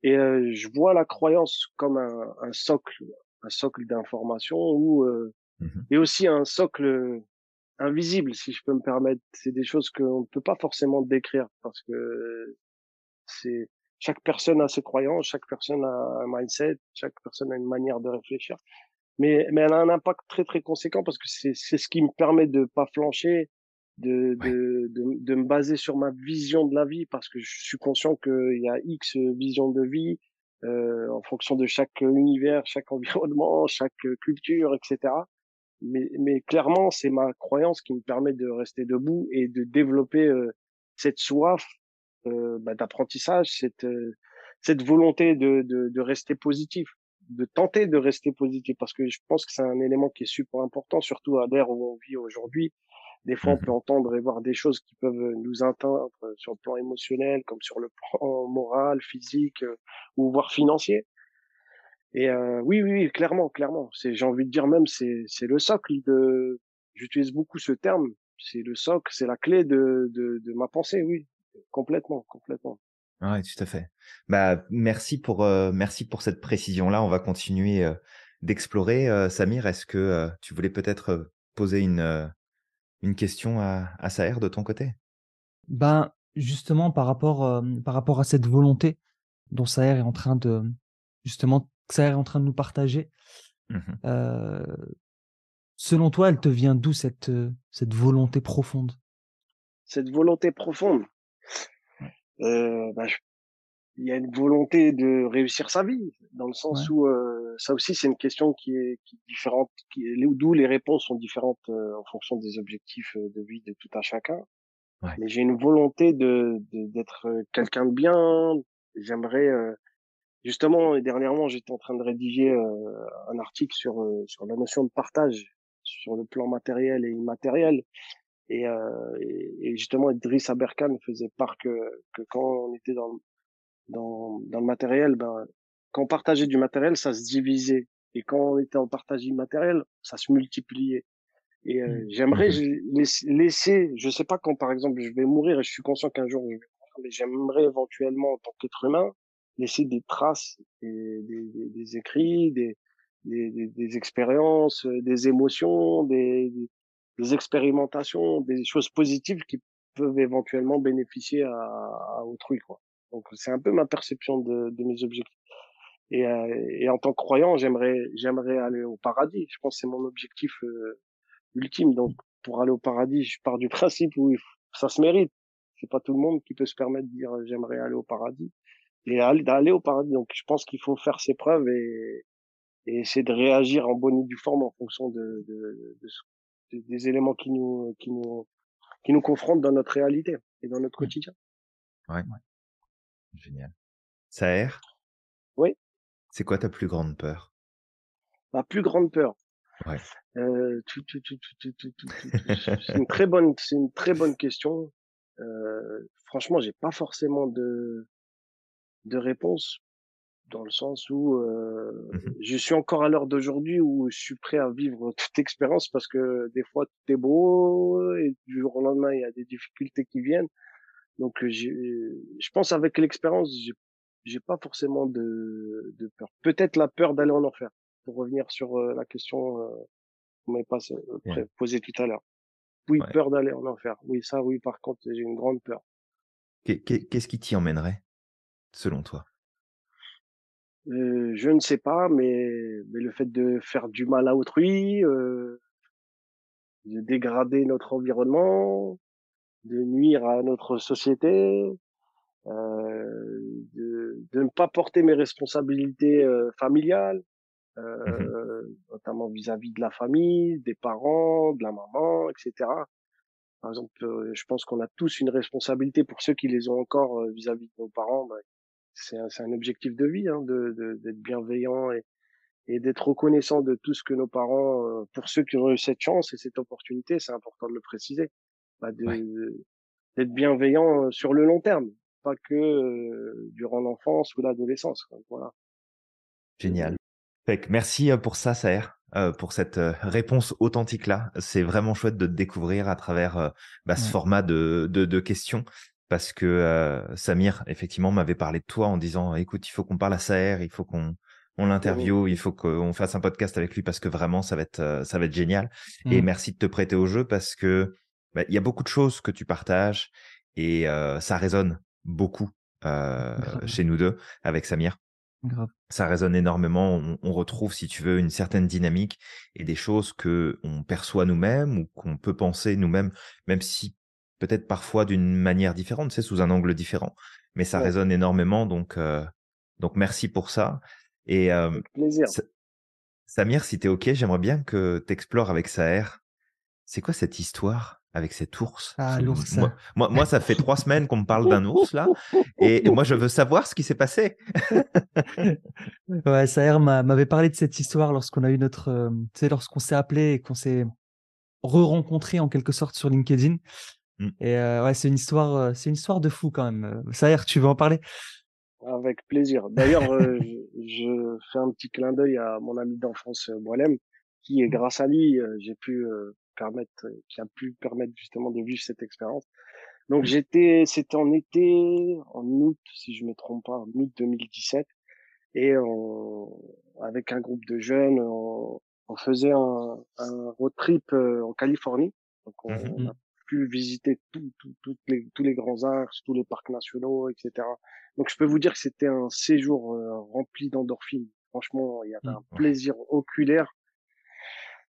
Speaker 3: et euh, je vois la croyance comme un, un socle, un socle d'information ou euh,
Speaker 1: Mmh
Speaker 3: et aussi un socle invisible, si je peux me permettre. C'est des choses qu'on ne peut pas forcément décrire parce que c'est chaque personne a ses croyances, chaque personne a un mindset, chaque personne a une manière de réfléchir. Mais mais elle a un impact très très conséquent parce que c'est c'est ce qui me permet de pas flancher, de
Speaker 1: Ouais.
Speaker 3: de de, de me baser sur ma vision de la vie parce que je suis conscient qu'il y a X visions de vie euh, en fonction de chaque univers, chaque environnement, chaque culture, etc. mais, mais clairement, c'est ma croyance qui me permet de rester debout et de développer cette soif bah, d'apprentissage, cette cette volonté de, de, de rester positif, de tenter de rester positif, parce que je pense que c'est un élément qui est super important, surtout à l'ère où on vit aujourd'hui. Des fois, on
Speaker 1: Mmh
Speaker 3: peut entendre et voir des choses qui peuvent nous atteindre sur le plan émotionnel, comme sur le plan moral, physique ou voire financier. Et euh, oui, oui, oui, clairement, clairement. C'est, j'ai envie de dire même, c'est, c'est le socle de. J'utilise beaucoup ce terme. C'est le socle, c'est la clé de, de, de ma pensée, oui, complètement, complètement.
Speaker 1: Ouais, tout à fait. Bah, merci pour, euh, merci pour cette précision-là. On va continuer euh, d'explorer. Euh, Samir, est-ce que euh, tu voulais peut-être poser une, euh, une question à, à Saher de ton côté?
Speaker 2: Ben, justement, par rapport, euh, par rapport à cette volonté dont Saher est en train de, justement, Saher est en train de nous partager, euh, selon toi, elle te vient d'où cette, cette volonté profonde?
Speaker 3: Cette volonté profonde? Euh, bah, je- il y a une volonté de réussir sa vie, dans le sens
Speaker 2: Ouais.
Speaker 3: où euh, ça aussi c'est une question qui est, qui est différente, qui d'où les réponses sont différentes euh, en fonction des objectifs de vie de tout un chacun.
Speaker 1: Ouais.
Speaker 3: Mais j'ai une volonté de d'être quelqu'un de bien. J'aimerais justement et dernièrement j'étais en train de rédiger un article sur sur la notion de partage sur le plan matériel et immatériel. Et, euh, et, et justement, Idriss Aberkan faisait part que, que quand on était dans, dans, dans le matériel, ben, quand on partageait du matériel, ça se divisait. Et quand on était en partage immatériel, ça se multipliait. Et euh,
Speaker 2: Mm.
Speaker 3: j'aimerais
Speaker 1: Mhm.
Speaker 3: laisser, je sais pas quand par exemple je vais mourir et je suis conscient qu'un jour je vais mourir, mais j'aimerais éventuellement en tant qu'être humain laisser des traces, des, des, écrits, des, des, des, des expériences, euh, des émotions, des, des, expérimentations, des choses positives qui peuvent éventuellement bénéficier à, à autrui quoi. Donc c'est un peu ma perception de, de mes objectifs. Et, euh, et en tant que croyant, j'aimerais j'aimerais aller au paradis. Je pense que c'est mon objectif euh, ultime. Donc, pour aller au paradis, je pars du principe où ça se mérite. C'est pas tout le monde qui peut se permettre de dire euh, j'aimerais aller au paradis et aller- d'aller au paradis. Donc, je pense qu'il faut faire ses preuves et, et essayer de réagir en bonne et due forme en fonction de, de, de des, éléments qui nous, qui nous, qui nous confrontent dans notre réalité et dans notre quotidien.
Speaker 1: Ouais. ouais. Génial. Ça erre
Speaker 3: Oui.
Speaker 1: C'est quoi ta plus grande peur?
Speaker 3: Ma plus grande peur?
Speaker 1: Ouais.
Speaker 3: Euh, c'est une très bonne, c'est une très bonne question. Euh, franchement, j'ai pas forcément de de réponse dans le sens où euh,
Speaker 1: Mhm.
Speaker 3: je suis encore à l'heure d'aujourd'hui où je suis prêt à vivre toute expérience parce que des fois tout est beau et du jour au lendemain il y a des difficultés qui viennent. Donc euh, je pense avec l'expérience j'ai, j'ai pas forcément de, de peur. Peut-être la peur d'aller en enfer. Pour revenir sur euh, la question euh, qu'on m'avait pas euh, posée tout à l'heure. Oui,
Speaker 1: Ouais.
Speaker 3: peur d'aller en enfer. Oui, ça oui. Par contre, j'ai une grande peur.
Speaker 1: Qu'est- qu'est- Qu'est-ce qui t'y emmènerait, selon toi?
Speaker 3: Euh, je ne sais pas, mais, mais le fait de faire du mal à autrui, euh, de dégrader notre environnement, de nuire à notre société, euh, de, de ne pas porter mes responsabilités euh, familiales,
Speaker 1: Mhm.
Speaker 3: euh, notamment vis-à-vis de la famille, des parents, de la maman, etc. Par exemple, je pense qu'on a tous une responsabilité pour ceux qui les ont encore vis-à-vis de nos parents. bah, c'est un, c'est un objectif de vie, hein, de, de- d'être bienveillant et, et d'être reconnaissant de tout ce que nos parents, euh, pour ceux qui ont eu cette chance et cette opportunité, c'est important de le préciser, bah, de,
Speaker 1: Ouais.
Speaker 3: de- d'être bienveillant euh, sur le long terme, pas que euh, durant l'enfance ou l'adolescence. Voilà.
Speaker 1: Génial. Merci euh, pour ça, Saher, euh, pour cette euh, réponse authentique-là. C'est vraiment chouette de te découvrir à travers euh, bah, ce
Speaker 2: Ouais.
Speaker 1: format de, de, de questions. Parce que euh, Samir, effectivement, m'avait parlé de toi en disant écoute, il faut qu'on parle à Saher, il faut qu'on on l'interviewe, il faut qu'on fasse un podcast avec lui parce que vraiment, ça va être, ça va être génial. Et
Speaker 2: Mm.
Speaker 1: merci de te prêter au jeu parce que bah, il y a beaucoup de choses que tu partages et euh, ça résonne beaucoup euh, chez nous deux avec Samir
Speaker 2: Grave.
Speaker 1: ça résonne énormément. On, on retrouve, si tu veux, une certaine dynamique et des choses que on perçoit nous-mêmes ou qu'on peut penser nous-mêmes, même si peut-être parfois d'une manière différente, c'est sous un angle différent, mais ça
Speaker 3: Ouais.
Speaker 1: résonne énormément. Donc, euh, donc merci pour ça. Et euh,
Speaker 3: plaisir.
Speaker 1: Samir, si tu es OK, j'aimerais bien que tu explores avec Saher. C'est quoi cette histoire avec cet ours?
Speaker 2: Ah, l'ours.
Speaker 1: Moi, moi, moi, ça fait trois semaines qu'on me parle d'un ours, là. Et, moi, je veux savoir ce qui s'est passé.
Speaker 2: ouais, Saher m'avait parlé de cette histoire lorsqu'on a eu notre. Euh, tu sais, lorsqu'on s'est appelé et qu'on s'est re-rencontré en quelque sorte sur LinkedIn. Mmh. Et euh, ouais, c'est une histoire, euh, c'est une histoire de fou quand même. Saher, tu veux en parler?
Speaker 3: Avec plaisir. D'ailleurs, euh, je, fais un petit clin d'œil à mon ami d'enfance Boilem, qui, est grâce à lui, euh, j'ai pu euh, permettre, qui a pu permettre justement de vivre cette expérience. Donc j'étais, c'était en été, en août, si je me trompe pas, en août 2017, et on, avec un groupe de jeunes, on, on faisait un, un, road trip en Californie. Donc on, mmh a pu visiter tout, tout, tout les, tous les grands arts, tous les parcs nationaux, etc. Donc je peux vous dire que c'était un séjour euh, rempli d'endorphines. Franchement, il y avait un mmh, plaisir oculaire.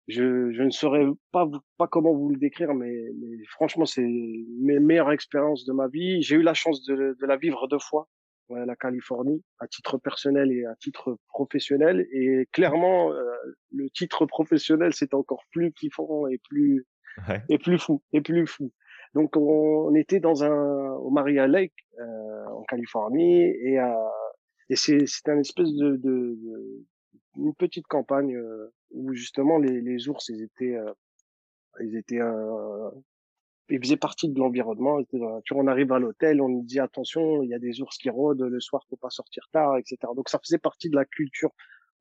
Speaker 3: Je, je ne saurais pas pas comment vous le décrire, mais, mais franchement, c'est mes meilleures expériences de ma vie. J'ai eu la chance de, de la vivre deux fois, ouais, la Californie, à titre personnel et à titre professionnel. Et clairement, euh, le titre professionnel, c'est encore plus kiffant et plus et plus fou et plus fou. Donc on, était dans un au Maria Lake euh, en Californie et, euh, et c'est c'était un espèce de, de, de, une petite campagne euh, où justement les, les ours ils étaient euh, ils étaient euh, ils faisaient partie de l'environnement. On arrive à l'hôtel, on nous dit attention, il y a des ours qui rôdent le soir, faut pas sortir tard, etc. Donc ça faisait partie de la culture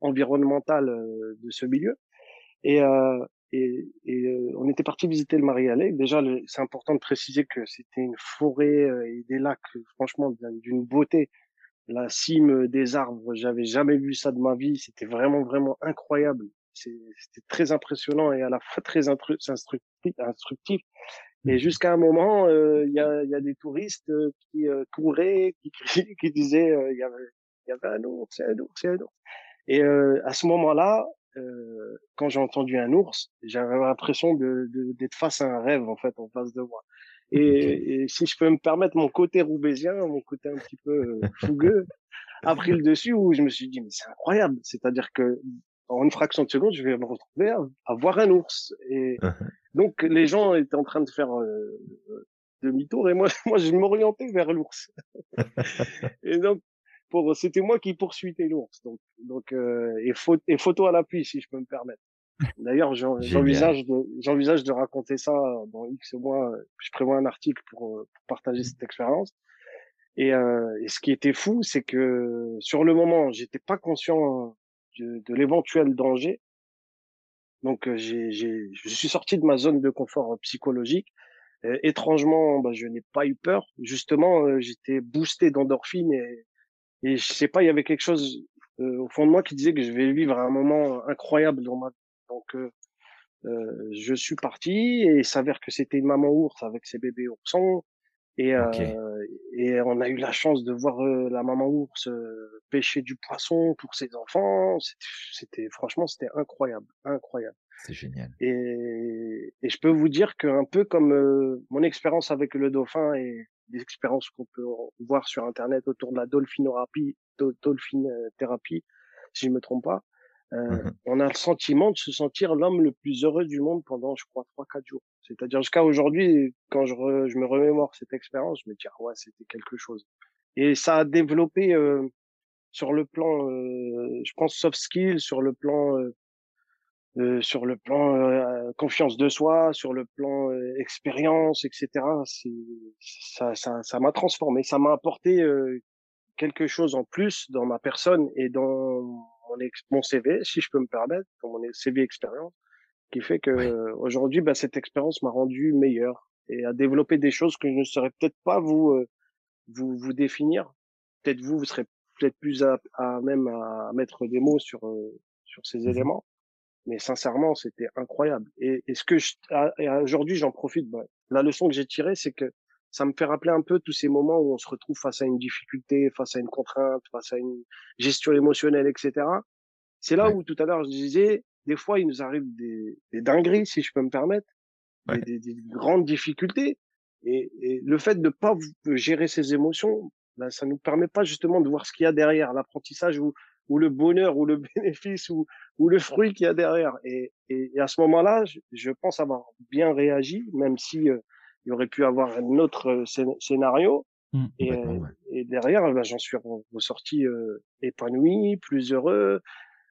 Speaker 3: environnementale de ce milieu. Et, euh, et, et euh, on était parti visiter le Maria Lake. Déjà, c'est important de préciser que c'était une forêt euh, et des lacs, franchement, d'une beauté. La cime des arbres, j'avais jamais vu ça de ma vie. C'était vraiment, vraiment incroyable. C'était très impressionnant et à la fois très instructif. instructif. Et mmh. jusqu'à un moment, euh, il y, a, y, a, des touristes qui couraient, qui, qui disaient il y avait, y avait un ours, un ours, un ours. Et à ce moment-là, euh, quand j'ai entendu un ours, j'avais l'impression de, d'être face à un rêve en fait en face de moi. Et, et, si je peux me permettre, mon côté roubaisien, mon côté un petit peu euh, fougueux, a pris le dessus où je me suis dit mais c'est incroyable. C'est-à-dire que en une fraction de seconde, je vais me retrouver à, voir un ours. Et uh-huh. donc les gens étaient en train de faire euh, demi-tour et moi, moi je m'orientais vers l'ours. et donc pour c'était moi qui poursuivais l'ours. Donc donc euh, et, et photo à l'appui si je peux me permettre. D'ailleurs j'envisage de j'envisage de raconter ça dans X mois. Je prévois un article pour, pour partager cette expérience. Et, euh, et, ce qui était fou c'est que sur le moment j'étais pas conscient de, de l'éventuel danger. Donc euh, j'ai j'ai je suis sorti de ma zone de confort psychologique. Étrangement bah, je n'ai pas eu peur. Justement euh, j'étais boosté d'endorphine et et je sais pas, il y avait quelque chose euh, au fond de moi qui disait que je vais vivre un moment incroyable dans ma vie. Donc, euh, euh, je suis parti et il s'avère que c'était une maman ours avec ses bébés oursons. Et, euh, et on a eu la chance de voir la maman ours pêcher du poisson pour ses enfants. C'était franchement, c'était incroyable, incroyable.
Speaker 1: C'est génial.
Speaker 3: Et, et, je peux vous dire qu'un peu comme mon expérience avec le dauphin et des expériences qu'on peut voir sur Internet autour de la dolphinothérapie, thérapie, si je me trompe pas. Euh, mmh on a le sentiment de se sentir l'homme le plus heureux du monde pendant, je crois, trois, quatre jours. C'est-à-dire jusqu'à aujourd'hui, quand je, je me remémore cette expérience, je me dis ah ouais, c'était quelque chose. Et ça a développé euh, sur le plan, euh, je pense soft skills, sur le plan euh, euh, sur le plan euh, confiance de soi, sur le plan euh, expérience, etc. Ça, ça, ça m'a transformé, ça m'a apporté quelque chose en plus dans ma personne et dans mon, mon, CV, si je peux me permettre, dans mon CV expérience, qui fait que aujourd'hui, bah, cette expérience m'a rendu meilleur et a développé des choses que je ne saurais peut-être pas vous vous vous définir. Peut-être vous, vous serez peut-être plus à, à, même à mettre des mots sur sur ces mmh éléments mais sincèrement, c'était incroyable. Et, et, ce que je, ah, aujourd'hui, j'en profite. Bah, la leçon que j'ai tirée, c'est que ça me fait rappeler un peu tous ces moments où on se retrouve face à une difficulté, face à une contrainte, face à une gestion émotionnelle, etc. C'est là où tout à l'heure je disais, des fois, il nous arrive des, des dingueries, si je peux me permettre, des, des, grandes difficultés. Et, et, le fait de pas gérer ses émotions, ben, ça nous permet pas justement de voir ce qu'il y a derrière l'apprentissage où ou le bonheur ou le bénéfice ou, ou le fruit qu'il y a derrière. Et, et, à ce moment-là, je, pense avoir bien réagi, même si euh, il aurait pu avoir un autre euh, scénario. Mmh. et, euh, et, derrière, ben, j'en suis ressorti épanoui, plus heureux.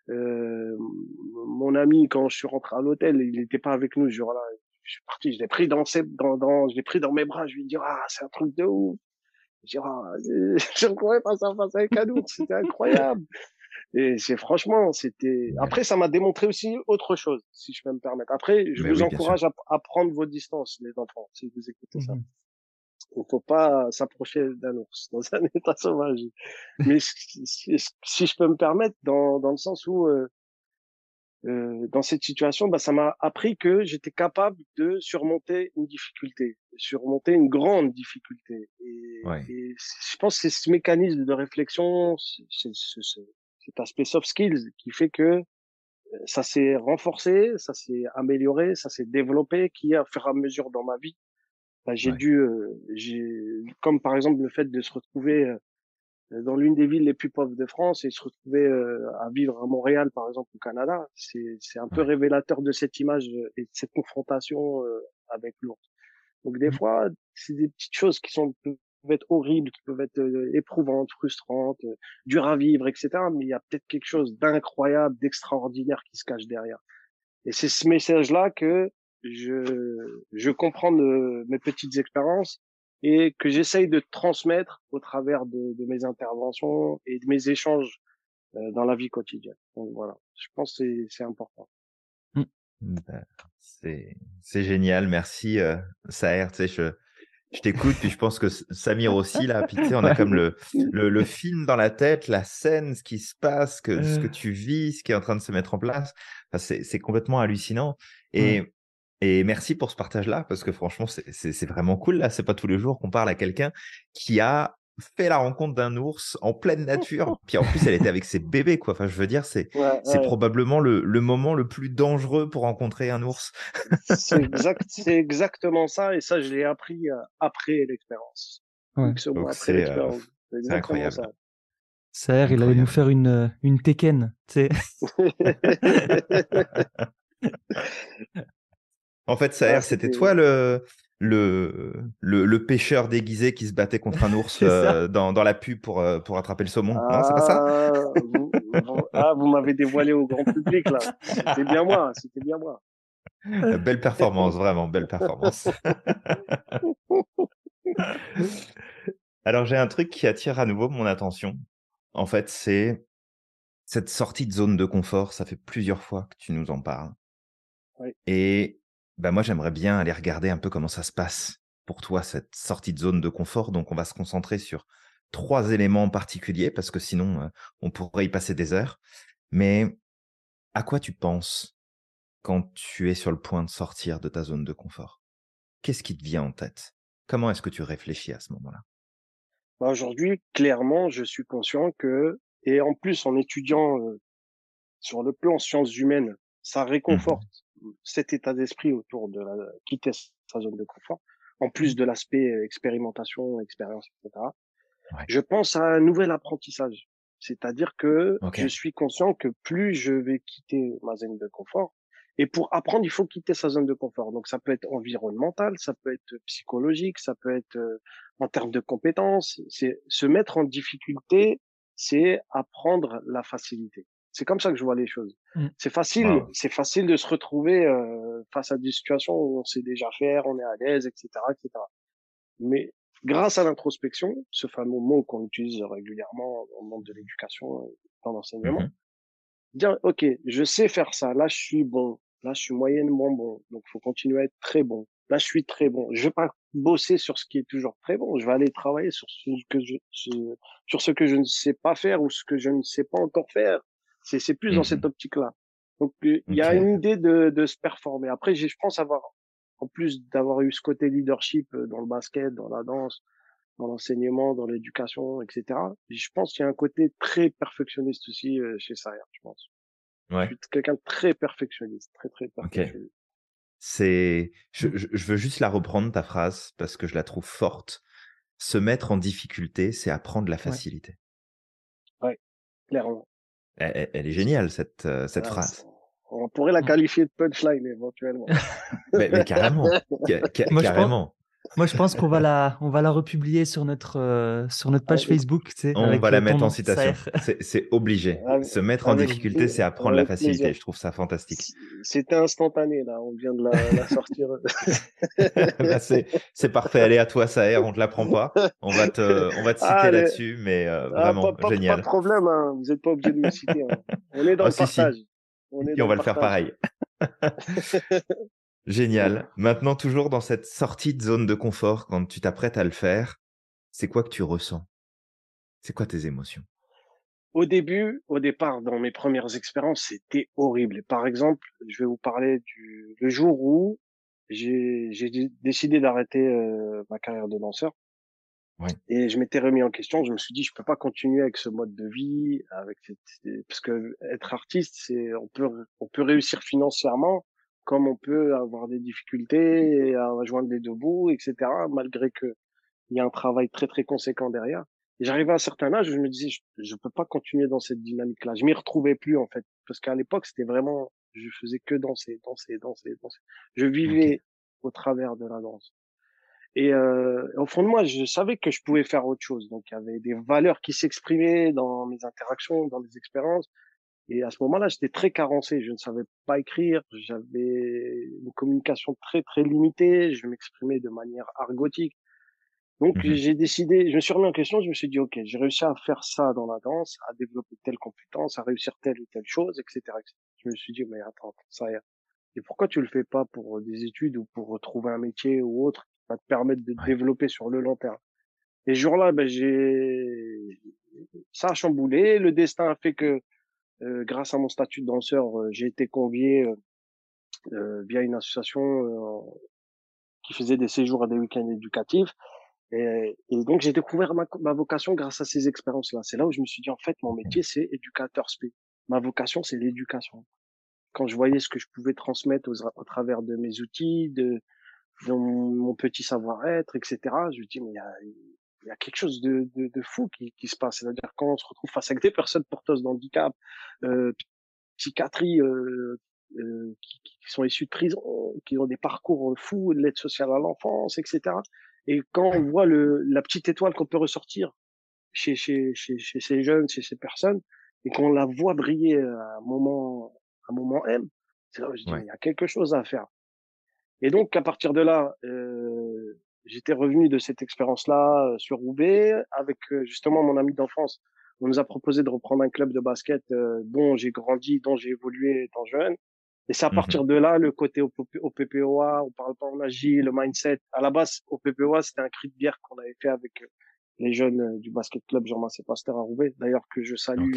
Speaker 3: mon ami, quand je suis rentré à l'hôtel, il n'était pas avec nous ce jour-là. Je suis parti, je l'ai pris dans, ses, dans, dans je l'ai pris dans mes bras. Je lui ai dit ah c'est un truc de ouf. Je, ah, je ne pourrais pas ça face avec un ours, c'était incroyable. Et c'est franchement, c'était. Après, ça m'a démontré aussi autre chose, si je peux me permettre. Après, je vous encourage à, prendre vos distances, les enfants, si vous écoutez ça. Il ne faut pas s'approcher d'un ours dans un état sauvage. Mais si, je peux me permettre, dans, dans le sens où, euh, euh, dans cette situation, bah, ça m'a appris que j'étais capable de surmonter une difficulté, surmonter une grande difficulté. Et, et je pense que c'est ce mécanisme de réflexion, c'est cet aspect soft skills qui fait que euh, ça s'est renforcé, ça s'est amélioré, ça s'est développé, qui à fur et à mesure dans ma vie, bah, j'ai dû, euh, j'ai, comme par exemple le fait de se retrouver euh, dans l'une des villes les plus pauvres de France et se retrouver à vivre à Montréal, par exemple, au Canada, c'est, c'est un peu révélateur de cette image et de cette confrontation avec l'autre. Donc des mmh. fois, c'est des petites choses qui sont peuvent être horribles, qui peuvent être euh, éprouvantes, frustrantes, euh, dures à vivre, etc. Mais il y a peut-être quelque chose d'incroyable, d'extraordinaire qui se cache derrière. Et c'est ce message-là que je, je comprends de mes petites expériences et que j'essaye de transmettre au travers de, de, mes interventions et de mes échanges euh, dans la vie quotidienne. Donc voilà, je pense que c'est important.
Speaker 1: Mmh. Bah, c'est génial, merci euh, Saher. Tu sais, je je t'écoute, puis je pense que Samir aussi, là, puis tu sais, on a comme le, le, le, film dans la tête, la scène, ce qui se passe, que, ce que tu vis, ce qui est en train de se mettre en place. Enfin, c'est complètement hallucinant. Et, et merci pour ce partage-là, parce que franchement, c'est vraiment cool, là. C'est pas tous les jours qu'on parle à quelqu'un qui a fait la rencontre d'un ours en pleine nature. Puis en plus, elle était avec ses bébés, quoi. Enfin, je veux dire, c'est c'est probablement le, le, moment le plus dangereux pour rencontrer un ours.
Speaker 3: c'est exact, exactement ça. Et ça, je l'ai appris euh, après l'expérience.
Speaker 1: Ouais. c'est euh, incroyable. Ça.
Speaker 2: Saher, il allait nous faire une, euh, une Tekken, tu sais.
Speaker 1: en fait, Saher, c'était toi le, le, le, le, pêcheur déguisé qui se battait contre un ours euh, dans, dans, la pub pour, euh, pour attraper le saumon. non, c'est pas ça?
Speaker 3: Ah, vous, Ah, vous m'avez dévoilé au grand public là. C'était bien moi, c'était bien moi.
Speaker 1: Euh, belle performance, vraiment, belle performance. Alors j'ai un truc qui attire à nouveau mon attention. En fait, c'est cette sortie de zone de confort. Ça fait plusieurs fois que tu nous en parles. Oui. Et bah, moi, j'aimerais bien aller regarder un peu comment ça se passe pour toi, cette sortie de zone de confort. Donc, on va se concentrer sur trois éléments particuliers parce que sinon, euh, on pourrait y passer des heures. Mais à quoi tu penses quand tu es sur le point de sortir de ta zone de confort? Qu'est-ce qui te vient en tête? Comment est-ce que tu réfléchis à ce moment-là?
Speaker 3: Bah, Aujourd'hui, clairement, je suis conscient que, et en plus en étudiant euh, sur le plan sciences humaines, ça mmh réconforte cet état d'esprit autour de la, quitter sa zone de confort, en plus de l'aspect euh, expérimentation, expérience, etc. Je pense à un nouvel apprentissage. C'est-à-dire que je suis conscient que plus je vais quitter ma zone de confort, et pour apprendre, il faut quitter sa zone de confort. Donc ça peut être environnemental, ça peut être psychologique, ça peut être euh, en termes de compétences. C'est se mettre en difficulté, c'est apprendre la facilité. C'est comme ça que je vois les choses. Mmh. C'est facile, c'est facile de se retrouver euh, face à des situations où on sait déjà faire, on est à l'aise, etc., etc. Mais grâce à l'introspection, ce fameux mot qu'on utilise régulièrement dans le monde de l'éducation, euh, dans l'enseignement, mmh dire ok, je sais faire ça, là je suis bon, là je suis moyennement bon, donc faut continuer à être très bon. Là je suis très bon. Je vais pas bosser sur ce qui est toujours très bon. Je vais aller travailler sur ce que je, sur ce que je ne sais pas faire ou ce que je ne sais pas encore faire c'est, plus dans cette mmh optique-là. Donc, il y a une idée de, de se performer. Après, je pense avoir, en plus d'avoir eu ce côté leadership euh, dans le basket, dans la danse, dans l'enseignement, dans l'éducation, etc. Je pense qu'il y a un côté très perfectionniste aussi euh, chez Sayer, je pense. Ouais. Je suis quelqu'un de très perfectionniste, très très perfectionniste.
Speaker 1: C'est, je, je, veux juste la reprendre ta phrase parce que je la trouve forte. Se mettre en difficulté, c'est apprendre la facilité.
Speaker 3: Ouais, clairement.
Speaker 1: Elle, est géniale, cette, cette phrase.
Speaker 3: On pourrait la qualifier de punchline éventuellement.
Speaker 1: mais, carrément. carrément.
Speaker 2: Moi, je pense qu'on va la, on va la republier sur notre, euh, sur notre page Facebook.
Speaker 1: on va la mettre en citation. C'est obligé. Se mettre en difficulté, c'est apprendre la facilité. Je trouve ça fantastique.
Speaker 3: C'était instantané, là. On vient de la, sortir.
Speaker 1: Bah, c'est parfait. Allez, à toi, Saher. On ne te l'apprend pas. On va te, on va te citer là-dessus, mais euh, ah, vraiment génial.
Speaker 3: Pas de problème. Hein. Vous n'êtes pas obligé de me citer. Hein. On est dans oh, le partage.
Speaker 1: On Et on va le faire pareil. Génial. Maintenant, toujours dans cette sortie de zone de confort, quand tu t'apprêtes à le faire, c'est quoi que tu ressens? C'est quoi tes émotions?
Speaker 3: Au début, au départ, dans mes premières expériences, c'était horrible. Par exemple, je vais vous parler du le jour où j'ai décidé d'arrêter euh, ma carrière de danseur. Et je m'étais remis en question. Je me suis dit, je peux pas continuer avec ce mode de vie, avec parce que être artiste, c'est on peut on peut réussir financièrement, comme on peut avoir des difficultés à joindre les deux bouts, etc. Malgré que il y a un travail très très conséquent derrière. J'arrivais à un certain âge, je me disais, je, je peux pas continuer dans cette dynamique-là. Je m'y retrouvais plus en fait, parce qu'à l'époque c'était vraiment, je faisais que danser, danser, danser, danser. Je vivais au travers de la danse. Et euh, au fond de moi, je savais que je pouvais faire autre chose. Donc il y avait des valeurs qui s'exprimaient dans mes interactions, dans mes expériences. Et à ce moment-là, j'étais très carencé. Je ne savais pas écrire. J'avais une communication très, très limitée. Je m'exprimais de manière argotique. Donc, mmh j'ai décidé, je me suis remis en question. Je me suis dit, OK, j'ai réussi à faire ça dans la danse, à développer telle compétence, à réussir telle ou telle chose, etc. Je me suis dit, mais attends, ça y est. Et pourquoi tu le fais pas pour des études ou pour trouver un métier ou autre qui va te permettre de développer sur le long terme? Et ce jour-là, ben, j'ai, ça a chamboulé. Le destin a fait que grâce à mon statut de danseur, euh, j'ai été convié euh, via une association qui faisait des séjours à des week-ends éducatifs. Et, et donc j'ai découvert ma, ma, vocation grâce à ces expériences-là. C'est là où je me suis dit en fait mon métier c'est éducateur spé. Ma vocation c'est l'éducation. Quand je voyais ce que je pouvais transmettre aux, au travers de mes outils, de, de mon, petit savoir-être, etc. Je me dis mais il y a, y a quelque chose de, de, de fou qui, qui, se passe. C'est-à-dire quand on se retrouve face à des personnes porteuses d'handicap, euh, psychiatrie, euh, euh, qui, qui, sont issues de prison, qui ont des parcours fous, de l'aide sociale à l'enfance, etc. Et quand on voit le, la petite étoile qu'on peut ressortir chez, chez, chez, chez ces jeunes, chez ces personnes, et qu'on la voit briller à un moment, à un moment M, c'est là où je dis, il y a quelque chose à faire. Et donc, à partir de là, euh, j'étais revenu de cette expérience-là euh, sur Roubaix avec euh, justement mon ami d'enfance. On nous a proposé de reprendre un club de basket euh, dont j'ai grandi, dont j'ai évolué étant jeune. Et c'est à mmh partir de là, le côté au, PPOA, on parle pas en agit, le mindset. À la base, au PPOA, c'était un cri de bière qu'on avait fait avec les jeunes du basket club Jean-Massé Pasteur à Roubaix. D'ailleurs, que je salue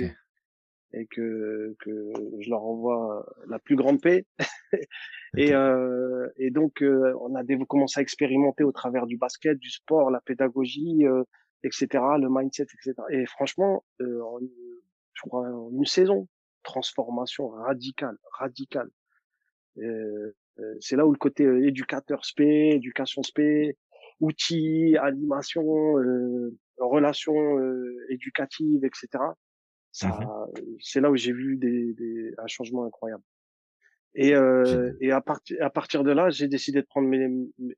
Speaker 3: et que, que je leur envoie la plus grande paix. et, euh, et donc, euh, on a commencé à expérimenter au travers du basket, du sport, la pédagogie, euh, etc., le mindset, etc. Et franchement, euh, en, je crois en une saison, transformation radicale, radicale. Euh, c'est là où le côté éducateur spé, éducation spé, outils, animation, relations éducatives, etc c'est là où j'ai vu des, des, un changement incroyable. Et, euh, et à, partir à partir de là, j'ai décidé de prendre mes,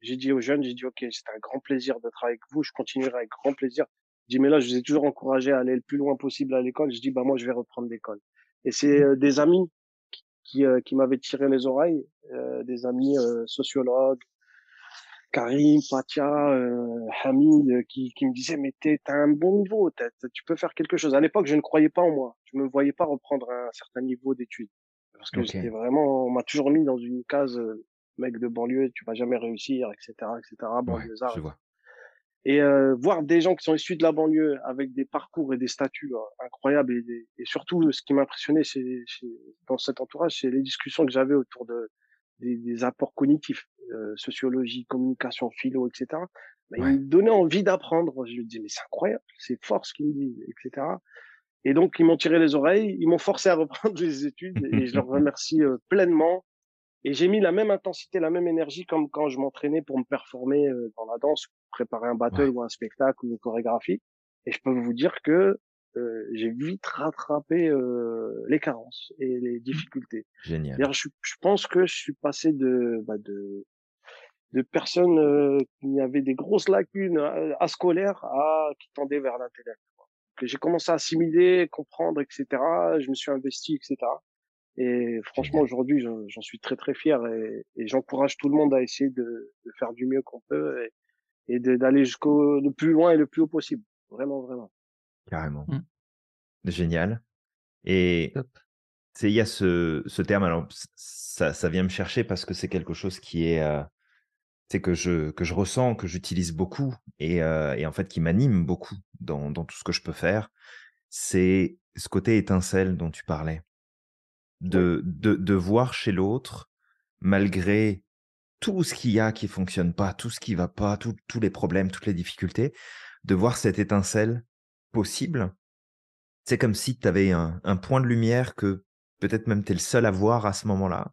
Speaker 3: j'ai dit aux jeunes, j'ai dit, OK, c'est un grand plaisir travailler avec vous, je continuerai avec grand plaisir. J'ai dit, mais là, je vous ai toujours encouragé à aller le plus loin possible à l'école. Je dis, bah, moi, je vais reprendre l'école. Et c'est mmh. euh, des amis qui, qui, euh, qui m'avaient tiré les oreilles, euh, des amis sociologues, Karim, Fatia, euh, Hamid, euh, qui, qui me disaient mais t'es t'as un bon niveau, tu peux faire quelque chose. À l'époque, je ne croyais pas en moi. Je me voyais pas reprendre un certain niveau d'études parce que j'étais vraiment, on m'a toujours mis dans une case euh, mec de banlieue, tu vas jamais réussir, etc., etc.
Speaker 1: Banlieusard. Ouais,
Speaker 3: et euh, voir des gens qui sont issus de la banlieue avec des parcours et des statuts euh, incroyables et, et, surtout ce qui m'impressionnait c'est, dans cet entourage c'est les discussions que j'avais autour de des, des apports cognitifs, euh, sociologie, communication, philo, etc. Bah, Ils me donnaient envie d'apprendre. Je me disais, mais c'est incroyable, c'est fort ce qu'ils me disent, etc. Et donc, ils m'ont tiré les oreilles, ils m'ont forcé à reprendre les études et je leur remercie euh, pleinement. Et j'ai mis la même intensité, la même énergie comme quand je m'entraînais pour me performer euh, dans la danse, préparer un battle ou un spectacle ou une chorégraphie. Et je peux vous dire que euh, j'ai vite rattrapé euh, les carences et les
Speaker 1: Mmh.
Speaker 3: difficultés.
Speaker 1: Génial.
Speaker 3: Je, je pense que je suis passé de bah, de de personnes euh, qui avaient des grosses lacunes à, à scolaire à qui tendaient vers l'intellect. j'ai commencé à assimiler, comprendre, etc. Je me suis investi, etc. Et franchement, aujourd'hui, j'en suis très très fier et, et j'encourage tout le monde à essayer de, de faire du mieux qu'on peut et, d'aller jusqu'au le plus loin et le plus haut possible. Vraiment, vraiment.
Speaker 1: Carrément.
Speaker 2: Mmh.
Speaker 1: Génial. Et il y a ce, ce terme, alors ça, ça vient me chercher parce que c'est quelque chose qui est, euh, que je, que je ressens, que j'utilise beaucoup et, euh, et en fait qui m'anime beaucoup dans, dans tout ce que je peux faire. C'est ce côté étincelle dont tu parlais. De, de, de voir chez l'autre, malgré tout ce qu'il y a qui fonctionne pas, tout ce qui va pas, tout- tous les problèmes, toutes les difficultés, de voir cette étincelle possible. C'est comme si tu avais un, un point de lumière que peut-être même tu es le seul à voir à ce moment-là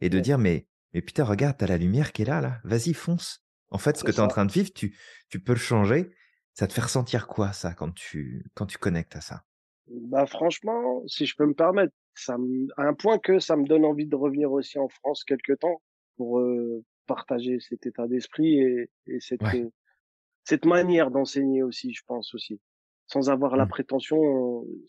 Speaker 1: et de dire mais, mais putain, regarde, t'as la lumière qui est là, là, vas-y, fonce. En fait, ce que tu es en train de vivre, tu, tu peux le changer. Ça te fait ressentir quoi, ça, quand tu, quand tu connectes à ça?
Speaker 3: Bah franchement, si je peux me permettre, ça me, à un point que ça me donne envie de revenir aussi en France quelque temps pour euh, partager cet état d'esprit et, et cette
Speaker 1: Ouais.
Speaker 3: euh, cette manière d'enseigner aussi, je pense aussi, sans avoir la
Speaker 1: Mm.
Speaker 3: prétention. euh,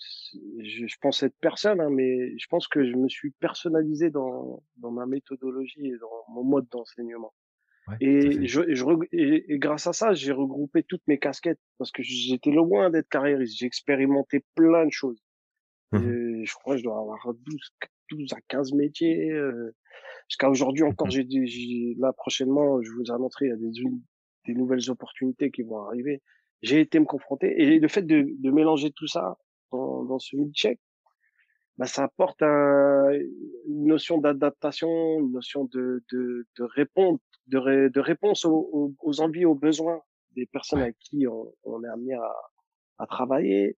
Speaker 3: Je, je pense être personne, hein, mais je pense que je me suis personnalisé dans dans ma méthodologie et dans mon mode d'enseignement.
Speaker 1: Ouais,
Speaker 3: Et, je, je et, et grâce à ça, j'ai regroupé toutes mes casquettes parce que j'étais loin d'être carriériste. J'ai expérimenté plein de choses.
Speaker 1: Mhm.
Speaker 3: Et je crois que je dois avoir 12, 12 à 15 métiers. euh, Jusqu'à aujourd'hui encore,
Speaker 1: Mhm.
Speaker 3: j'ai, des- j'ai là prochainement, je vous annoncerai, il y a des, des nouvelles opportunités qui vont arriver. J'ai été me confronter et le fait de, de mélanger tout ça dans, dans ce mid-check, bah, ça apporte un, une notion d'adaptation, une notion de, de, de répondre, de, ré- de réponse aux, aux, aux envies, aux besoins des personnes avec qui on, on est amené à, à travailler.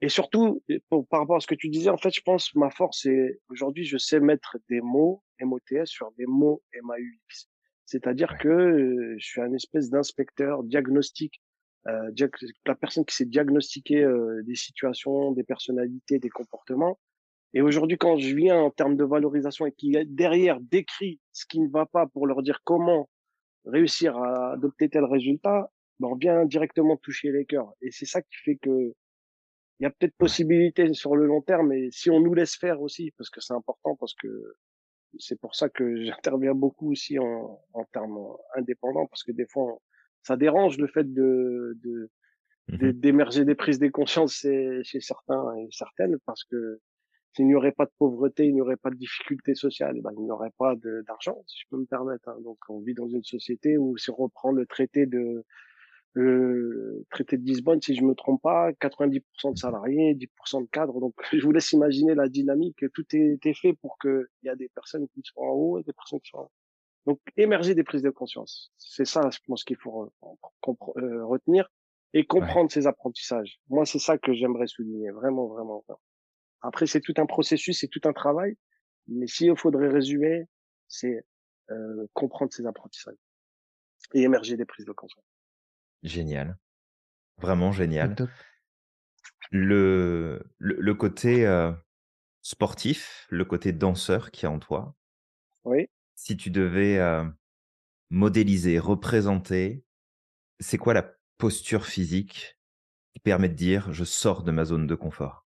Speaker 3: Et surtout, pour- par rapport à ce que tu disais, en fait, je pense ma force, c'est aujourd'hui, je sais mettre des mots MOTS sur des mots MAUX. C'est-à-dire que euh, je suis un espèce d'inspecteur diagnostique, euh, la personne qui sait diagnostiquer euh, des situations, des personnalités, des comportements. Et aujourd'hui, quand je viens en termes de valorisation et qui derrière décrit ce qui ne va pas pour leur dire comment réussir à adopter tel résultat, ben on vient directement toucher les cœurs. Et c'est ça qui fait que il y a peut-être possibilité sur le long terme, mais si on nous laisse faire aussi, parce que c'est important, parce que c'est pour ça que j'interviens beaucoup aussi en, en termes indépendants, parce que des fois, ça dérange le fait de,
Speaker 1: Mhm.
Speaker 3: d'émerger des prises de conscience chez, chez certains et certaines, parce que s'il n'y aurait pas de pauvreté, il n'y aurait pas de difficulté sociale, ben, il n'y aurait pas d'argent, si je peux me permettre. hein. Donc, on vit dans une société où si on reprend le traité de le traité de Lisbonne, si je me trompe pas, 90% de salariés, 10% de cadres. Donc, je vous laisse imaginer la dynamique. Tout est, est fait pour qu'il y a des personnes qui sont en haut et des personnes qui sont en haut. Donc, émerger des prises de conscience. C'est ça, je pense qu'il faut re- euh, retenir et
Speaker 1: Ouais.
Speaker 3: comprendre ces apprentissages. Moi, c'est ça que j'aimerais souligner. Vraiment, vraiment. vraiment. Après, c'est tout un processus, c'est tout un travail. Mais s'il faudrait résumer, c'est euh, comprendre ces apprentissages et émerger des prises de conscience.
Speaker 1: Génial. Vraiment génial. Le, le, le côté euh, sportif, le côté danseur qui est en toi,
Speaker 3: Oui.
Speaker 1: Si tu devais euh, modéliser, représenter, c'est quoi la posture physique qui permet de dire je sors de ma zone de confort?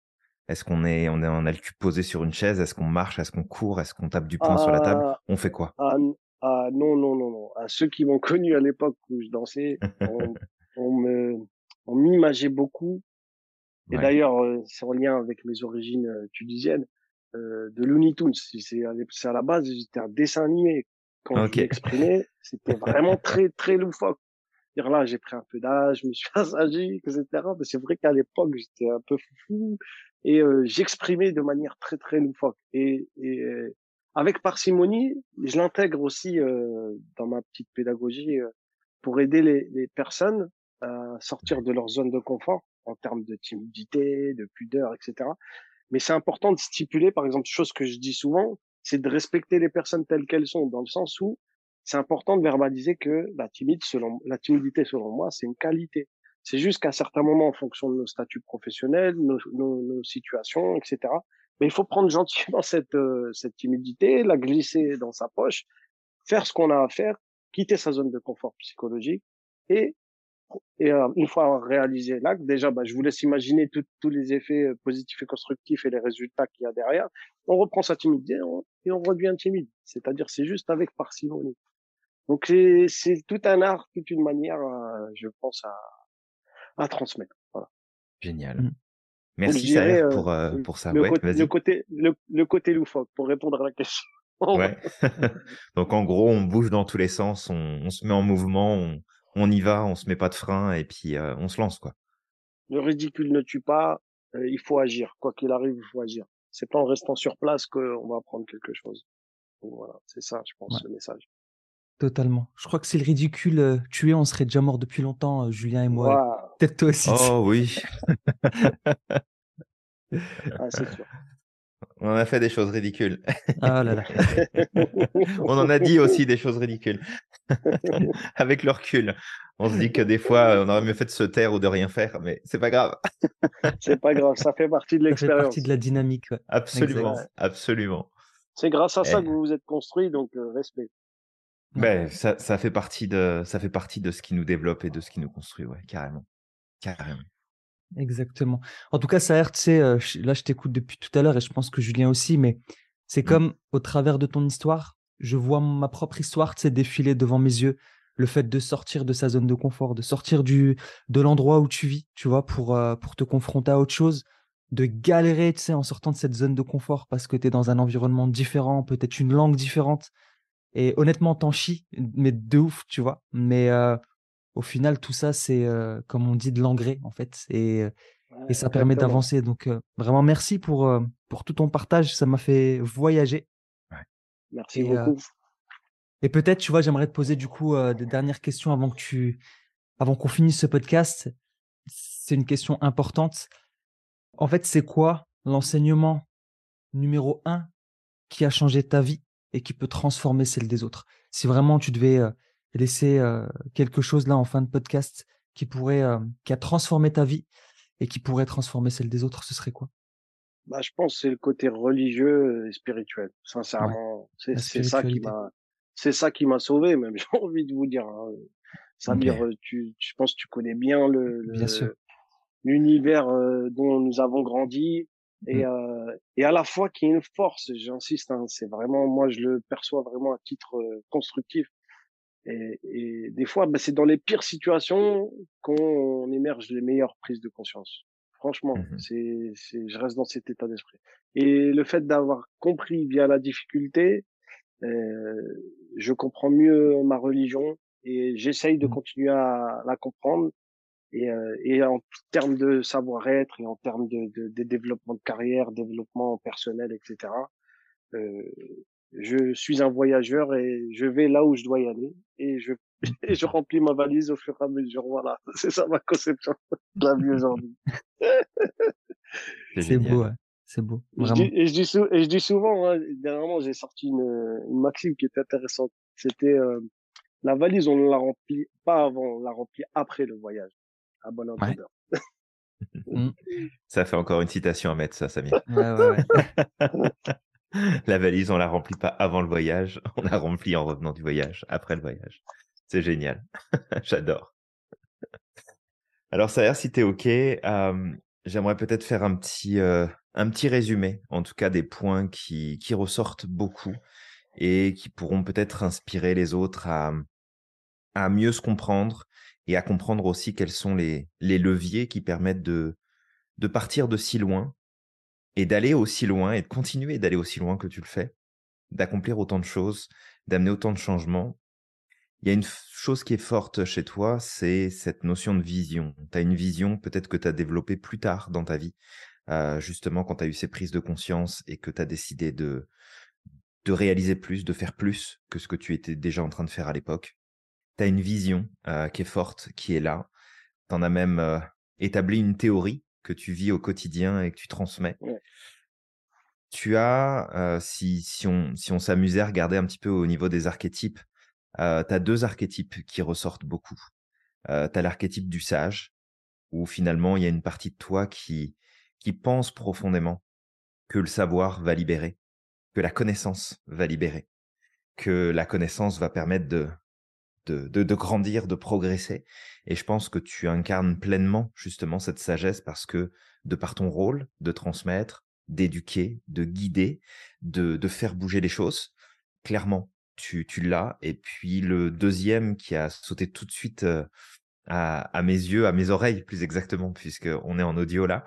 Speaker 1: Est-ce qu'on est, on est, on a le cul posé sur une chaise? Est-ce qu'on marche? Est-ce qu'on court? Est-ce qu'on tape du poing sur la table?
Speaker 3: Ah,
Speaker 1: On fait quoi?
Speaker 3: ah, ah, non, non, non, non. À ceux qui m'ont connu à l'époque où je dansais, on, on me, on m'imageait beaucoup. Et
Speaker 1: Ouais.
Speaker 3: d'ailleurs, euh, c'est en lien avec mes origines euh, tunisiennes, euh, de Looney Tunes. C'est c'est à la base, j'étais un dessin animé. Quand
Speaker 1: Ok.
Speaker 3: je c'était vraiment très, très loufoque. Dire là, j'ai pris un peu d'âge, je me suis assagi, etc. Mais c'est vrai qu'à l'époque, j'étais un peu foufou et euh, j'exprimais de manière très, très loufoque. Et, et euh, avec parcimonie, je l'intègre aussi euh, dans ma petite pédagogie euh, pour aider les, les personnes à sortir de leur zone de confort en termes de timidité, de pudeur, etc. Mais c'est important de stipuler, par exemple, chose que je dis souvent, c'est de respecter les personnes telles qu'elles sont, dans le sens où c'est important de verbaliser que la timide, selon la timidité, selon moi, c'est une qualité. C'est juste qu'à certains moments, en fonction de nos statuts professionnels, nos, nos, nos situations, etc., mais il faut prendre gentiment cette, euh, cette timidité, la glisser dans sa poche, faire ce qu'on a à faire, quitter sa zone de confort psychologique et et euh, une fois réalisé l'acte, déjà, bah, je vous laisse imaginer tous les effets euh, positifs et constructifs et les résultats qu'il y a derrière. On reprend sa timidité et on redevient timide. C'est-à-dire, c'est juste avec parcimonie. Donc, c'est tout un art, toute une manière, euh, je pense, à, à transmettre. Voilà.
Speaker 1: Génial. Mmh. Merci Saher pour, pour ça.
Speaker 3: Le, côté, le, côté, le, côté loufoque, pour répondre à la question.
Speaker 1: ouais. Donc en gros, on bouge dans tous les sens, on, on se met en mouvement, on, on y va, on se met pas de frein et puis euh, on se lance quoi.
Speaker 3: Le ridicule ne tue pas, euh, il faut agir. Quoi qu'il arrive, il faut agir. C'est pas en restant sur place qu'on va apprendre quelque chose. voilà, c'est ça, je pense, le message.
Speaker 2: Totalement. Je crois que c'est le ridicule euh, tué, on serait déjà mort depuis longtemps, Julien et moi. Peut-être toi aussi.
Speaker 1: Oh oui.
Speaker 3: ah, c'est sûr.
Speaker 1: On a fait des choses ridicules.
Speaker 2: Ah là là.
Speaker 1: on en a dit aussi des choses ridicules. Avec le recul, on se dit que des fois, on aurait mieux fait de se taire ou de rien faire, mais c'est pas grave.
Speaker 3: c'est pas grave, ça fait partie de l'expérience. Ça fait
Speaker 2: partie de la dynamique.
Speaker 1: Absolument, absolument.
Speaker 3: C'est grâce à ça que vous vous êtes construit, donc euh, respect.
Speaker 1: Ben, ça, ça, fait partie de, ça fait partie de ce qui nous développe et de ce qui nous construit, ouais, carrément. Carrément.
Speaker 2: Exactement. En tout cas, ça tu sais, euh, là, je t'écoute depuis tout à l'heure et je pense que Julien aussi, mais c'est mmh. comme au travers de ton histoire, je vois ma propre histoire, tu sais, défiler devant mes yeux. Le fait de sortir de sa zone de confort, de sortir du, de l'endroit où tu vis, tu vois, pour, euh, pour te confronter à autre chose, de galérer, tu sais, en sortant de cette zone de confort parce que tu es dans un environnement différent, peut-être une langue différente. Et honnêtement, t'en chies, mais de ouf, tu vois. Mais euh, au final, tout ça, c'est, euh, comme on dit, de l'engrais, en fait. Et, euh, et ça permet d'avancer. Donc, euh, vraiment, merci pour, pour tout ton partage. Ça m'a fait voyager.
Speaker 3: Merci beaucoup.
Speaker 2: et peut-être, tu vois, j'aimerais te poser du coup des dernières questions avant que tu, avant qu'on finisse ce podcast. C'est une question importante. En fait, c'est quoi l'enseignement numéro un qui a changé ta vie et qui peut transformer celle des autres? Si vraiment tu devais laisser quelque chose là en fin de podcast qui pourrait, qui a transformé ta vie et qui pourrait transformer celle des autres, ce serait quoi?
Speaker 3: Bah, je pense que c'est le côté religieux et spirituel. Sincèrement, c'est ça qui m'a, c'est ça qui m'a sauvé. Même j'ai envie de vous dire. Hein. Samir, tu, je pense que tu connais bien le, l'univers dont nous avons grandi et, mmh. et à la fois qui est une force. J'insiste, hein, c'est vraiment moi je le perçois vraiment à titre constructif. Et, et des fois, bah, c'est dans les pires situations qu'on émerge les meilleures prises de conscience. Franchement, mmh c'est, c'est, je reste dans cet état d'esprit. Et le fait d'avoir compris via la difficulté, euh, je comprends mieux ma religion et j'essaye de mmh. continuer à la comprendre. Et, euh, et en termes de savoir-être et en termes de, de, de, développement de carrière, développement personnel, etc. Euh, je suis un voyageur et je vais là où je dois y aller et je, et je remplis ma valise au fur et à mesure. Voilà, c'est ça ma conception de la vie aujourd'hui.
Speaker 2: c'est beau, ouais. c'est beau.
Speaker 3: Je dis, et, je dis et je dis souvent, hein, dernièrement j'ai sorti une, une maxime qui était intéressante. C'était euh, la valise, on ne la remplit pas avant, on la remplit après le voyage. À bon entendeur.
Speaker 1: Mmh. Ça fait encore une citation à mettre, ça, Samir.
Speaker 2: Ouais, ouais, ouais.
Speaker 1: La valise, on la remplit pas avant le voyage, on la remplit en revenant du voyage, après le voyage. C'est génial. J'adore. Alors, ça a l'air si tu es OK, j'aimerais peut-être faire un petit, un petit résumé, en tout cas des points qui, qui ressortent beaucoup et qui pourront peut-être inspirer les autres à, à mieux se comprendre et à comprendre aussi quels sont les, les leviers qui permettent de, de partir de si loin et d'aller aussi loin et de continuer d'aller aussi loin que tu le fais, d'accomplir autant de choses, d'amener autant de changements. Il y a une chose qui est forte chez toi, c'est cette notion de vision. Tu as une vision peut-être que tu as développée plus tard dans ta vie, euh, justement quand tu as eu ces prises de conscience et que tu as décidé de, de réaliser plus, de faire plus que ce que tu étais déjà en train de faire à l'époque. Tu as une vision euh, qui est forte, qui est là. Tu en as même euh, établi une théorie que tu vis au quotidien et que tu transmets. Tu as, si, si on si on s'amusait à regarder un petit peu au niveau des archétypes, tu as deux archétypes qui ressortent beaucoup. tu as l'archétype du sage où finalement il y a une partie de toi qui, qui pense profondément que le savoir va libérer, que la connaissance va libérer, que la connaissance va permettre de, de, de, de, grandir, de progresser. Et je pense que tu incarnes pleinement justement cette sagesse parce que de par ton rôle de transmettre, d'éduquer, de guider, de, de faire bouger les choses, clairement, tu, tu l'as. Et puis le deuxième qui a sauté tout de suite euh, à, à, mes yeux, à mes oreilles plus exactement, puisqu'on est en audio là.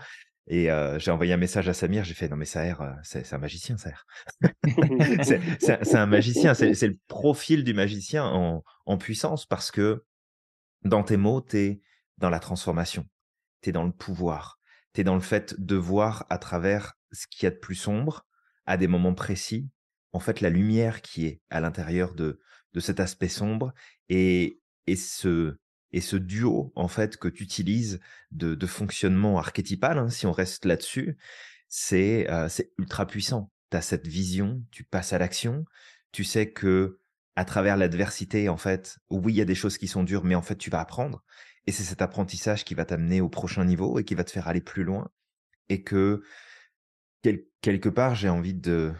Speaker 1: Et euh, j'ai envoyé un message à Samir, j'ai fait non mais Saher, euh, c'est un magicien Saher. c'est un magicien, c'est le profil du magicien en, en, puissance parce que dans tes mots, tu es dans la transformation, tu es dans le pouvoir, tu es dans le fait de voir à travers ce qu'il y a de plus sombre à des moments précis en fait la lumière qui est à l'intérieur de, de cet aspect sombre et, et ce et ce duo en fait que tu utilises de, de fonctionnement archétypal, hein, si on reste là-dessus, c'est euh, c'est ultra puissant. Tu as cette vision, tu passes à l'action, tu sais que à travers l'adversité, en fait, oui, il y a des choses qui sont dures, mais en fait, tu vas apprendre. Et c'est cet apprentissage qui va t'amener au prochain niveau et qui va te faire aller plus loin. Et que, quel, quelque part, j'ai envie de,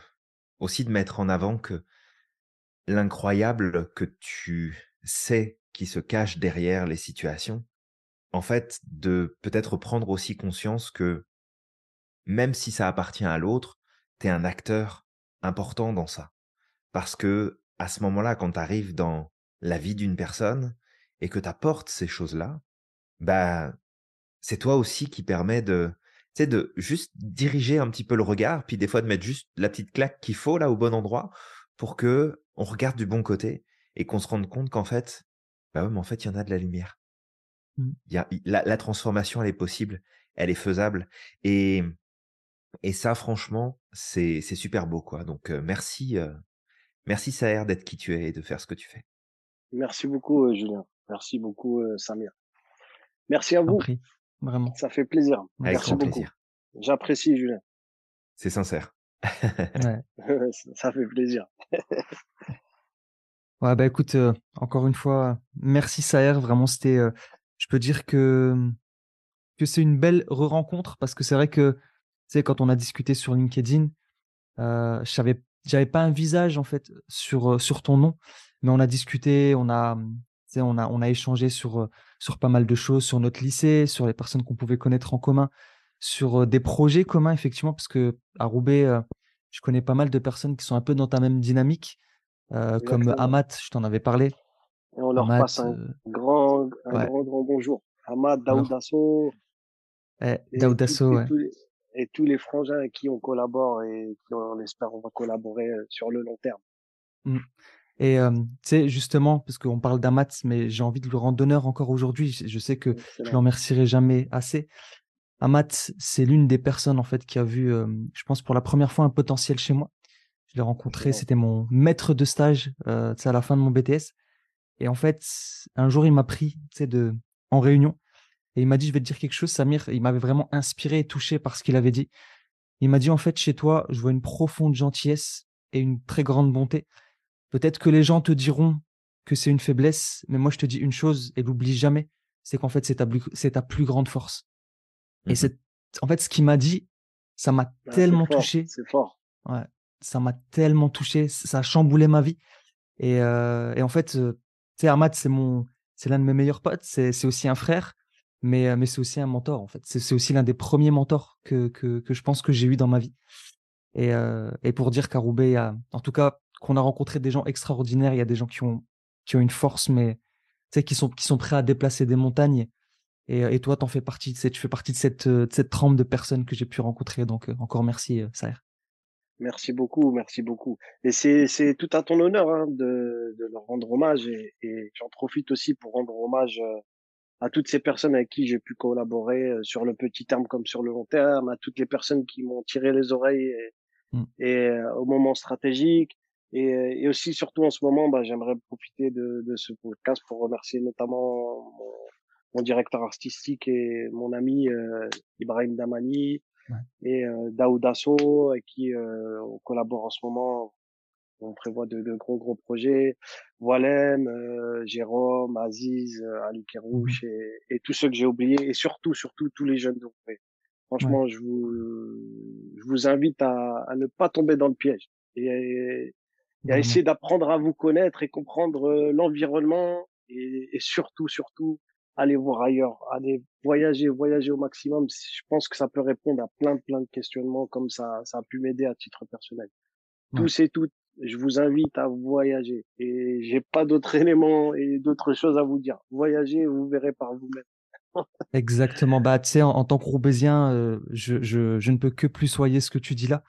Speaker 1: aussi de mettre en avant que l'incroyable que tu sais qui se cache derrière les situations, en fait, de peut-être prendre aussi conscience que même si ça appartient à l'autre, tu es un acteur important dans ça. Parce que à ce moment-là, quand tu arrives dans la vie d'une personne et que tu apportes ces choses-là, bah, c'est toi aussi qui permet de, tu sais, de juste diriger un petit peu le regard, puis des fois de mettre juste la petite claque qu'il faut là au bon endroit pour que on regarde du bon côté et qu'on se rende compte qu'en fait, bah ouais, mais en fait, il y en a de la lumière.
Speaker 2: Mmh.
Speaker 1: Il y a, la, la, transformation, elle est possible, elle est faisable. Et, et ça, franchement, c'est super beau, quoi. Donc, euh, merci, euh, merci Saher d'être qui tu es et de faire ce que tu fais.
Speaker 3: Merci beaucoup, euh, Julien. Merci beaucoup, Samir. Merci à vous.
Speaker 2: Prie. Vraiment.
Speaker 3: Ça fait plaisir.
Speaker 1: Avec
Speaker 3: Merci
Speaker 1: grand
Speaker 3: beaucoup.
Speaker 1: plaisir.
Speaker 3: J'apprécie, Julien.
Speaker 1: C'est sincère.
Speaker 2: Ouais.
Speaker 3: ça fait plaisir.
Speaker 2: Ouais, bah écoute, euh, encore une fois, merci Saher. Vraiment, c'était, euh, je peux dire que, que c'est une belle re-rencontre parce que c'est vrai que, tu sais, quand on a discuté sur LinkedIn, euh, je savais, j'avais pas un visage en fait sur, euh, sur ton nom, mais on a discuté, on a, sais, on a, on a échangé sur, euh, sur pas mal de choses, sur notre lycée, sur les personnes qu'on pouvait connaître en commun, sur euh, des projets communs, effectivement, parce que à Roubaix, je connais pas mal de personnes qui sont un peu dans ta même dynamique, euh, comme. Amat, je t'en avais parlé.
Speaker 3: Et on leur
Speaker 2: Amat,
Speaker 3: passe un grand, un
Speaker 2: ouais.
Speaker 3: grand, grand bonjour.
Speaker 2: Alors,
Speaker 3: Daoudasso
Speaker 2: eh, Daoudasso, ouais.
Speaker 3: tous les, et tous les frangins avec qui on collabore et qui, on espère, on va collaborer euh, sur le long terme.
Speaker 2: Mm. Et euh, tu sais, justement, parce qu'on parle d'Amat, mais j'ai envie de lui rendre honneur encore aujourd'hui. Je sais que je l'en remercierai jamais assez. Amat, c'est l'une des personnes en fait qui a vu, euh, je pense pour la première fois un potentiel chez moi. Je l'ai rencontré, c'était mon maître de stage, euh, à la fin de mon BTS. Et en fait, un jour, il m'a pris, tu sais, de en réunion et il m'a dit, je vais te dire quelque chose, Samir. Il m'avait vraiment inspiré et touché par ce qu'il avait dit. Il m'a dit, en fait, chez toi, je vois une profonde gentillesse et une très grande bonté. Peut-être que les gens te diront que c'est une faiblesse, mais moi, je te dis une chose et l'oublie jamais, c'est qu'en fait, c'est ta, ta plus grande force. Et
Speaker 1: Mhm.
Speaker 2: c'est, en fait, ce qu'il m'a dit, ça m'a
Speaker 3: Ah,
Speaker 2: tellement
Speaker 3: fort,
Speaker 2: touché.
Speaker 3: C'est fort.
Speaker 2: Ouais, ça m'a tellement touché, ça a chamboulé ma vie. Et, euh, et en fait, euh, tu sais, Ahmad, c'est mon, c'est l'un de mes meilleurs potes, c'est, c'est aussi un frère, mais, euh, mais c'est aussi un mentor, en fait. C'est, aussi l'un des premiers mentors que, que, que je pense que j'ai eu dans ma vie. Et, euh, et pour dire qu'à Roubaix, a- en tout cas, qu'on a rencontré des gens extraordinaires, il y a des gens qui ont, qui ont une force, mais qui sont, qui sont prêts à déplacer des montagnes. Et, et toi, t'en fais partie, tu fais partie de cette, euh, de cette trempe de personnes que j'ai pu rencontrer. Donc, euh, encore merci, euh, Saher.
Speaker 3: Merci beaucoup, merci beaucoup. Et c'est tout à ton honneur hein, de, de leur rendre hommage et, et j'en profite aussi pour rendre hommage euh, à toutes ces personnes avec qui j'ai pu collaborer euh, sur le petit terme comme sur le long terme, à toutes les personnes qui m'ont tiré les oreilles et,
Speaker 2: Mm.
Speaker 3: et, euh, au moment stratégique. Et, et aussi, surtout en ce moment, bah, j'aimerais profiter de, de ce podcast pour remercier notamment mon, mon directeur artistique et mon ami euh, Ibrahim Damani
Speaker 2: Ouais.
Speaker 3: et euh, Daoud Asso, avec qui euh, on collabore en ce moment on prévoit de, de gros gros projets. Voilem, euh, Jérôme, Aziz, euh, Ali Kerouche et, et tous ceux que j'ai oubliés et surtout surtout tous les jeunes de Roubaix. Franchement, je vous je vous invite à, à ne pas tomber dans le piège et, et à essayer d'apprendre à vous connaître et comprendre euh, l'environnement et, et surtout surtout aller voir ailleurs, aller voyager, voyager au maximum. Je pense que ça peut répondre à plein, plein de questionnements comme ça, ça a pu m'aider à titre personnel. Tous et toutes, je vous invite à voyager et j'ai pas d'autres éléments et d'autres choses à vous dire. Voyagez, vous verrez par vous-même.
Speaker 2: Exactement. Bah, tu sais, en, tant que Roubaisien, euh, je, je, je, ne peux que plus soyer ce que tu dis là.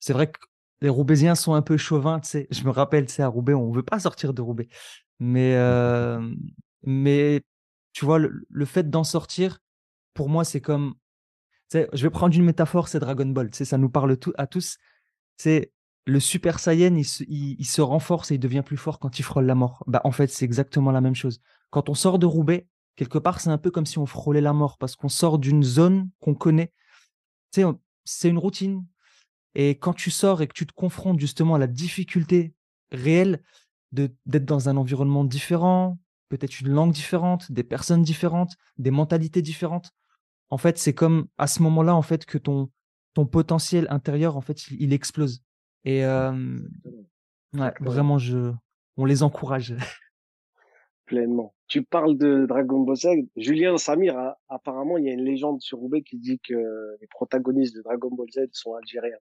Speaker 2: C'est vrai que les Roubaisiens sont un peu chauvins, tu sais. Je me rappelle, tu sais, à Roubaix, on veut pas sortir de Roubaix. Mais, euh, mais tu vois, le, fait d'en sortir, pour moi, c'est comme. Je vais prendre une métaphore, c'est Dragon Ball. Ça nous parle tout, à tous. C'est le Super Saiyan, il se, renforce et il devient plus fort quand il frôle la mort. Bah, en fait, c'est exactement la même chose. Quand on sort de Roubaix, quelque part, c'est un peu comme si on frôlait la mort parce qu'on sort d'une zone qu'on connaît. C'est une routine. Et quand tu sors et que tu te confrontes justement à la difficulté réelle d'être dans un environnement différent, peut-être une langue différente, des personnes différentes, des mentalités différentes. En fait, c'est comme à ce moment-là, en fait, que ton, ton potentiel intérieur, en fait, il, explose. Et euh, ouais, vraiment, je, on les encourage.
Speaker 3: Pleinement. Tu parles de Dragon Ball Z. Julien Samir, apparemment, il y a une légende sur Roubaix qui dit que les protagonistes de Dragon Ball Z sont algériens.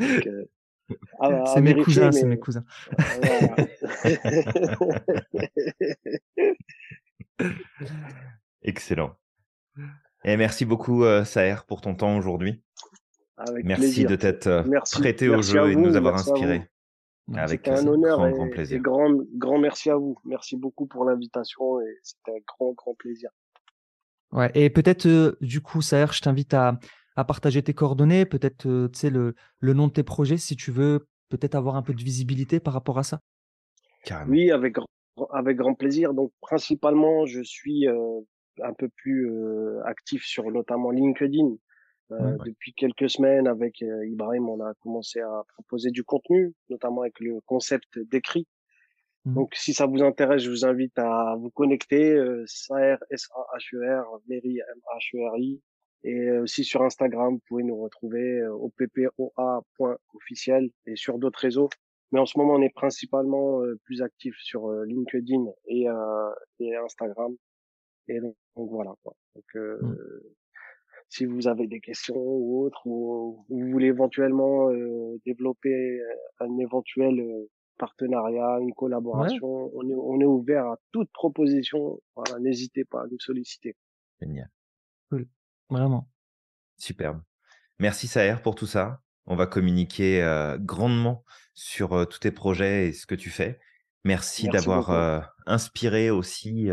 Speaker 2: Euh, ah, bah, c'est mes cousins, c'est mes cousins.
Speaker 1: Excellent. Et merci beaucoup, euh, Saher, pour ton temps aujourd'hui. Merci de t'être euh, prêté au jeu et de nous avoir inspiré.
Speaker 3: Avec un honneur grand, et, grand plaisir. grand, grand merci à vous. Merci beaucoup pour l'invitation et c'était un grand, grand plaisir.
Speaker 2: Ouais, et peut-être, euh, du coup, Saher, je t'invite à, à partager tes coordonnées, peut-être euh, sais le, le nom de tes projets si tu veux peut-être avoir un peu de visibilité par rapport à ça.
Speaker 3: Oui, avec avec grand plaisir. Donc principalement, je suis euh, un peu plus euh, actif sur notamment LinkedIn. Depuis quelques semaines, avec Ibrahim, on a commencé à proposer du contenu, notamment avec le concept d'écrit. Mmh. Donc, si ça vous intéresse, je vous invite à vous connecter. Euh, SAR, S-A-H-E-R, Mary, M-H-E-R-I. Et aussi sur Instagram, vous pouvez nous retrouver au ppoa.officiel et sur d'autres réseaux. Mais en ce moment, on est principalement plus actif sur LinkedIn et, et Instagram. Et donc, voilà. Quoi. Donc, mmh. Si vous avez des questions ou autres, ou, vous voulez éventuellement développer un éventuel partenariat, une collaboration, on, est, on est ouvert à toute proposition. Voilà, n'hésitez pas à nous solliciter.
Speaker 1: Génial.
Speaker 2: Cool. Vraiment.
Speaker 1: Superbe. Merci Saher pour tout ça. On va communiquer euh, grandement sur euh, tous tes projets et ce que tu fais. Merci, d'avoir euh, inspiré aussi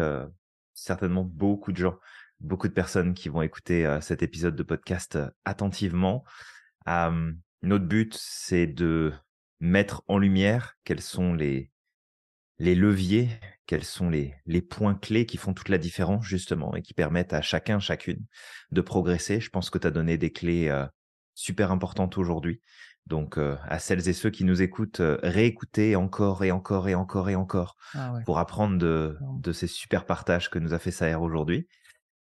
Speaker 1: certainement beaucoup de gens, beaucoup de personnes qui vont écouter cet épisode de podcast attentivement. notre but, c'est de mettre en lumière quels sont les, les leviers, quels sont les, les points clés qui font toute la différence justement et qui permettent à chacun, chacune de progresser. Je pense que tu as donné des clés euh, super importantes aujourd'hui. Donc euh, à celles et ceux qui nous écoutent, euh, réécoutez encore et encore et encore et encore ah pour apprendre de, de, ces super partages que nous a fait Saher aujourd'hui.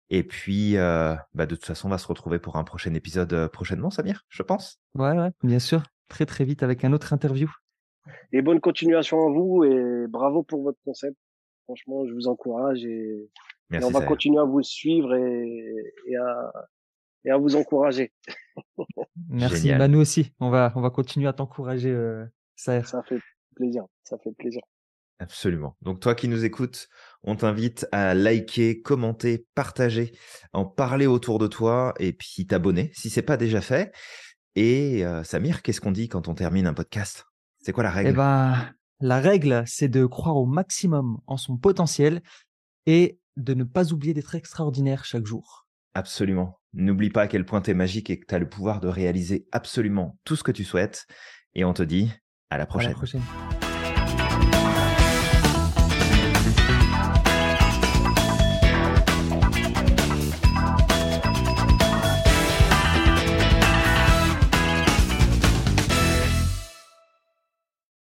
Speaker 1: Et puis, bah, de toute façon, on va se retrouver pour un prochain épisode prochainement, Samir, je pense.
Speaker 2: Ouais, ouais, bien sûr. Très, très vite avec un autre interview.
Speaker 3: Et bonne continuation à vous et bravo pour votre concept. Franchement, je vous encourage et, on va continuer à vous suivre et, et, à, et à vous encourager.
Speaker 2: Merci. Bah, nous aussi, on va, on va continuer à t'encourager, euh,
Speaker 3: Ça fait plaisir. Ça fait plaisir.
Speaker 1: Absolument. Donc toi qui nous écoutes, on t'invite à liker, commenter, partager, en parler autour de toi et puis t'abonner si c'est pas déjà fait. Et euh, Samir, qu'est-ce qu'on dit quand on termine un podcast? C'est quoi la règle?
Speaker 2: Eh ben, la règle, c'est de croire au maximum en son potentiel et de ne pas oublier d'être extraordinaire chaque jour.
Speaker 1: Absolument. N'oublie pas à quel point tu es magique et que tu as le pouvoir de réaliser absolument tout ce que tu souhaites. Et on te dit à la prochaine. À la prochaine.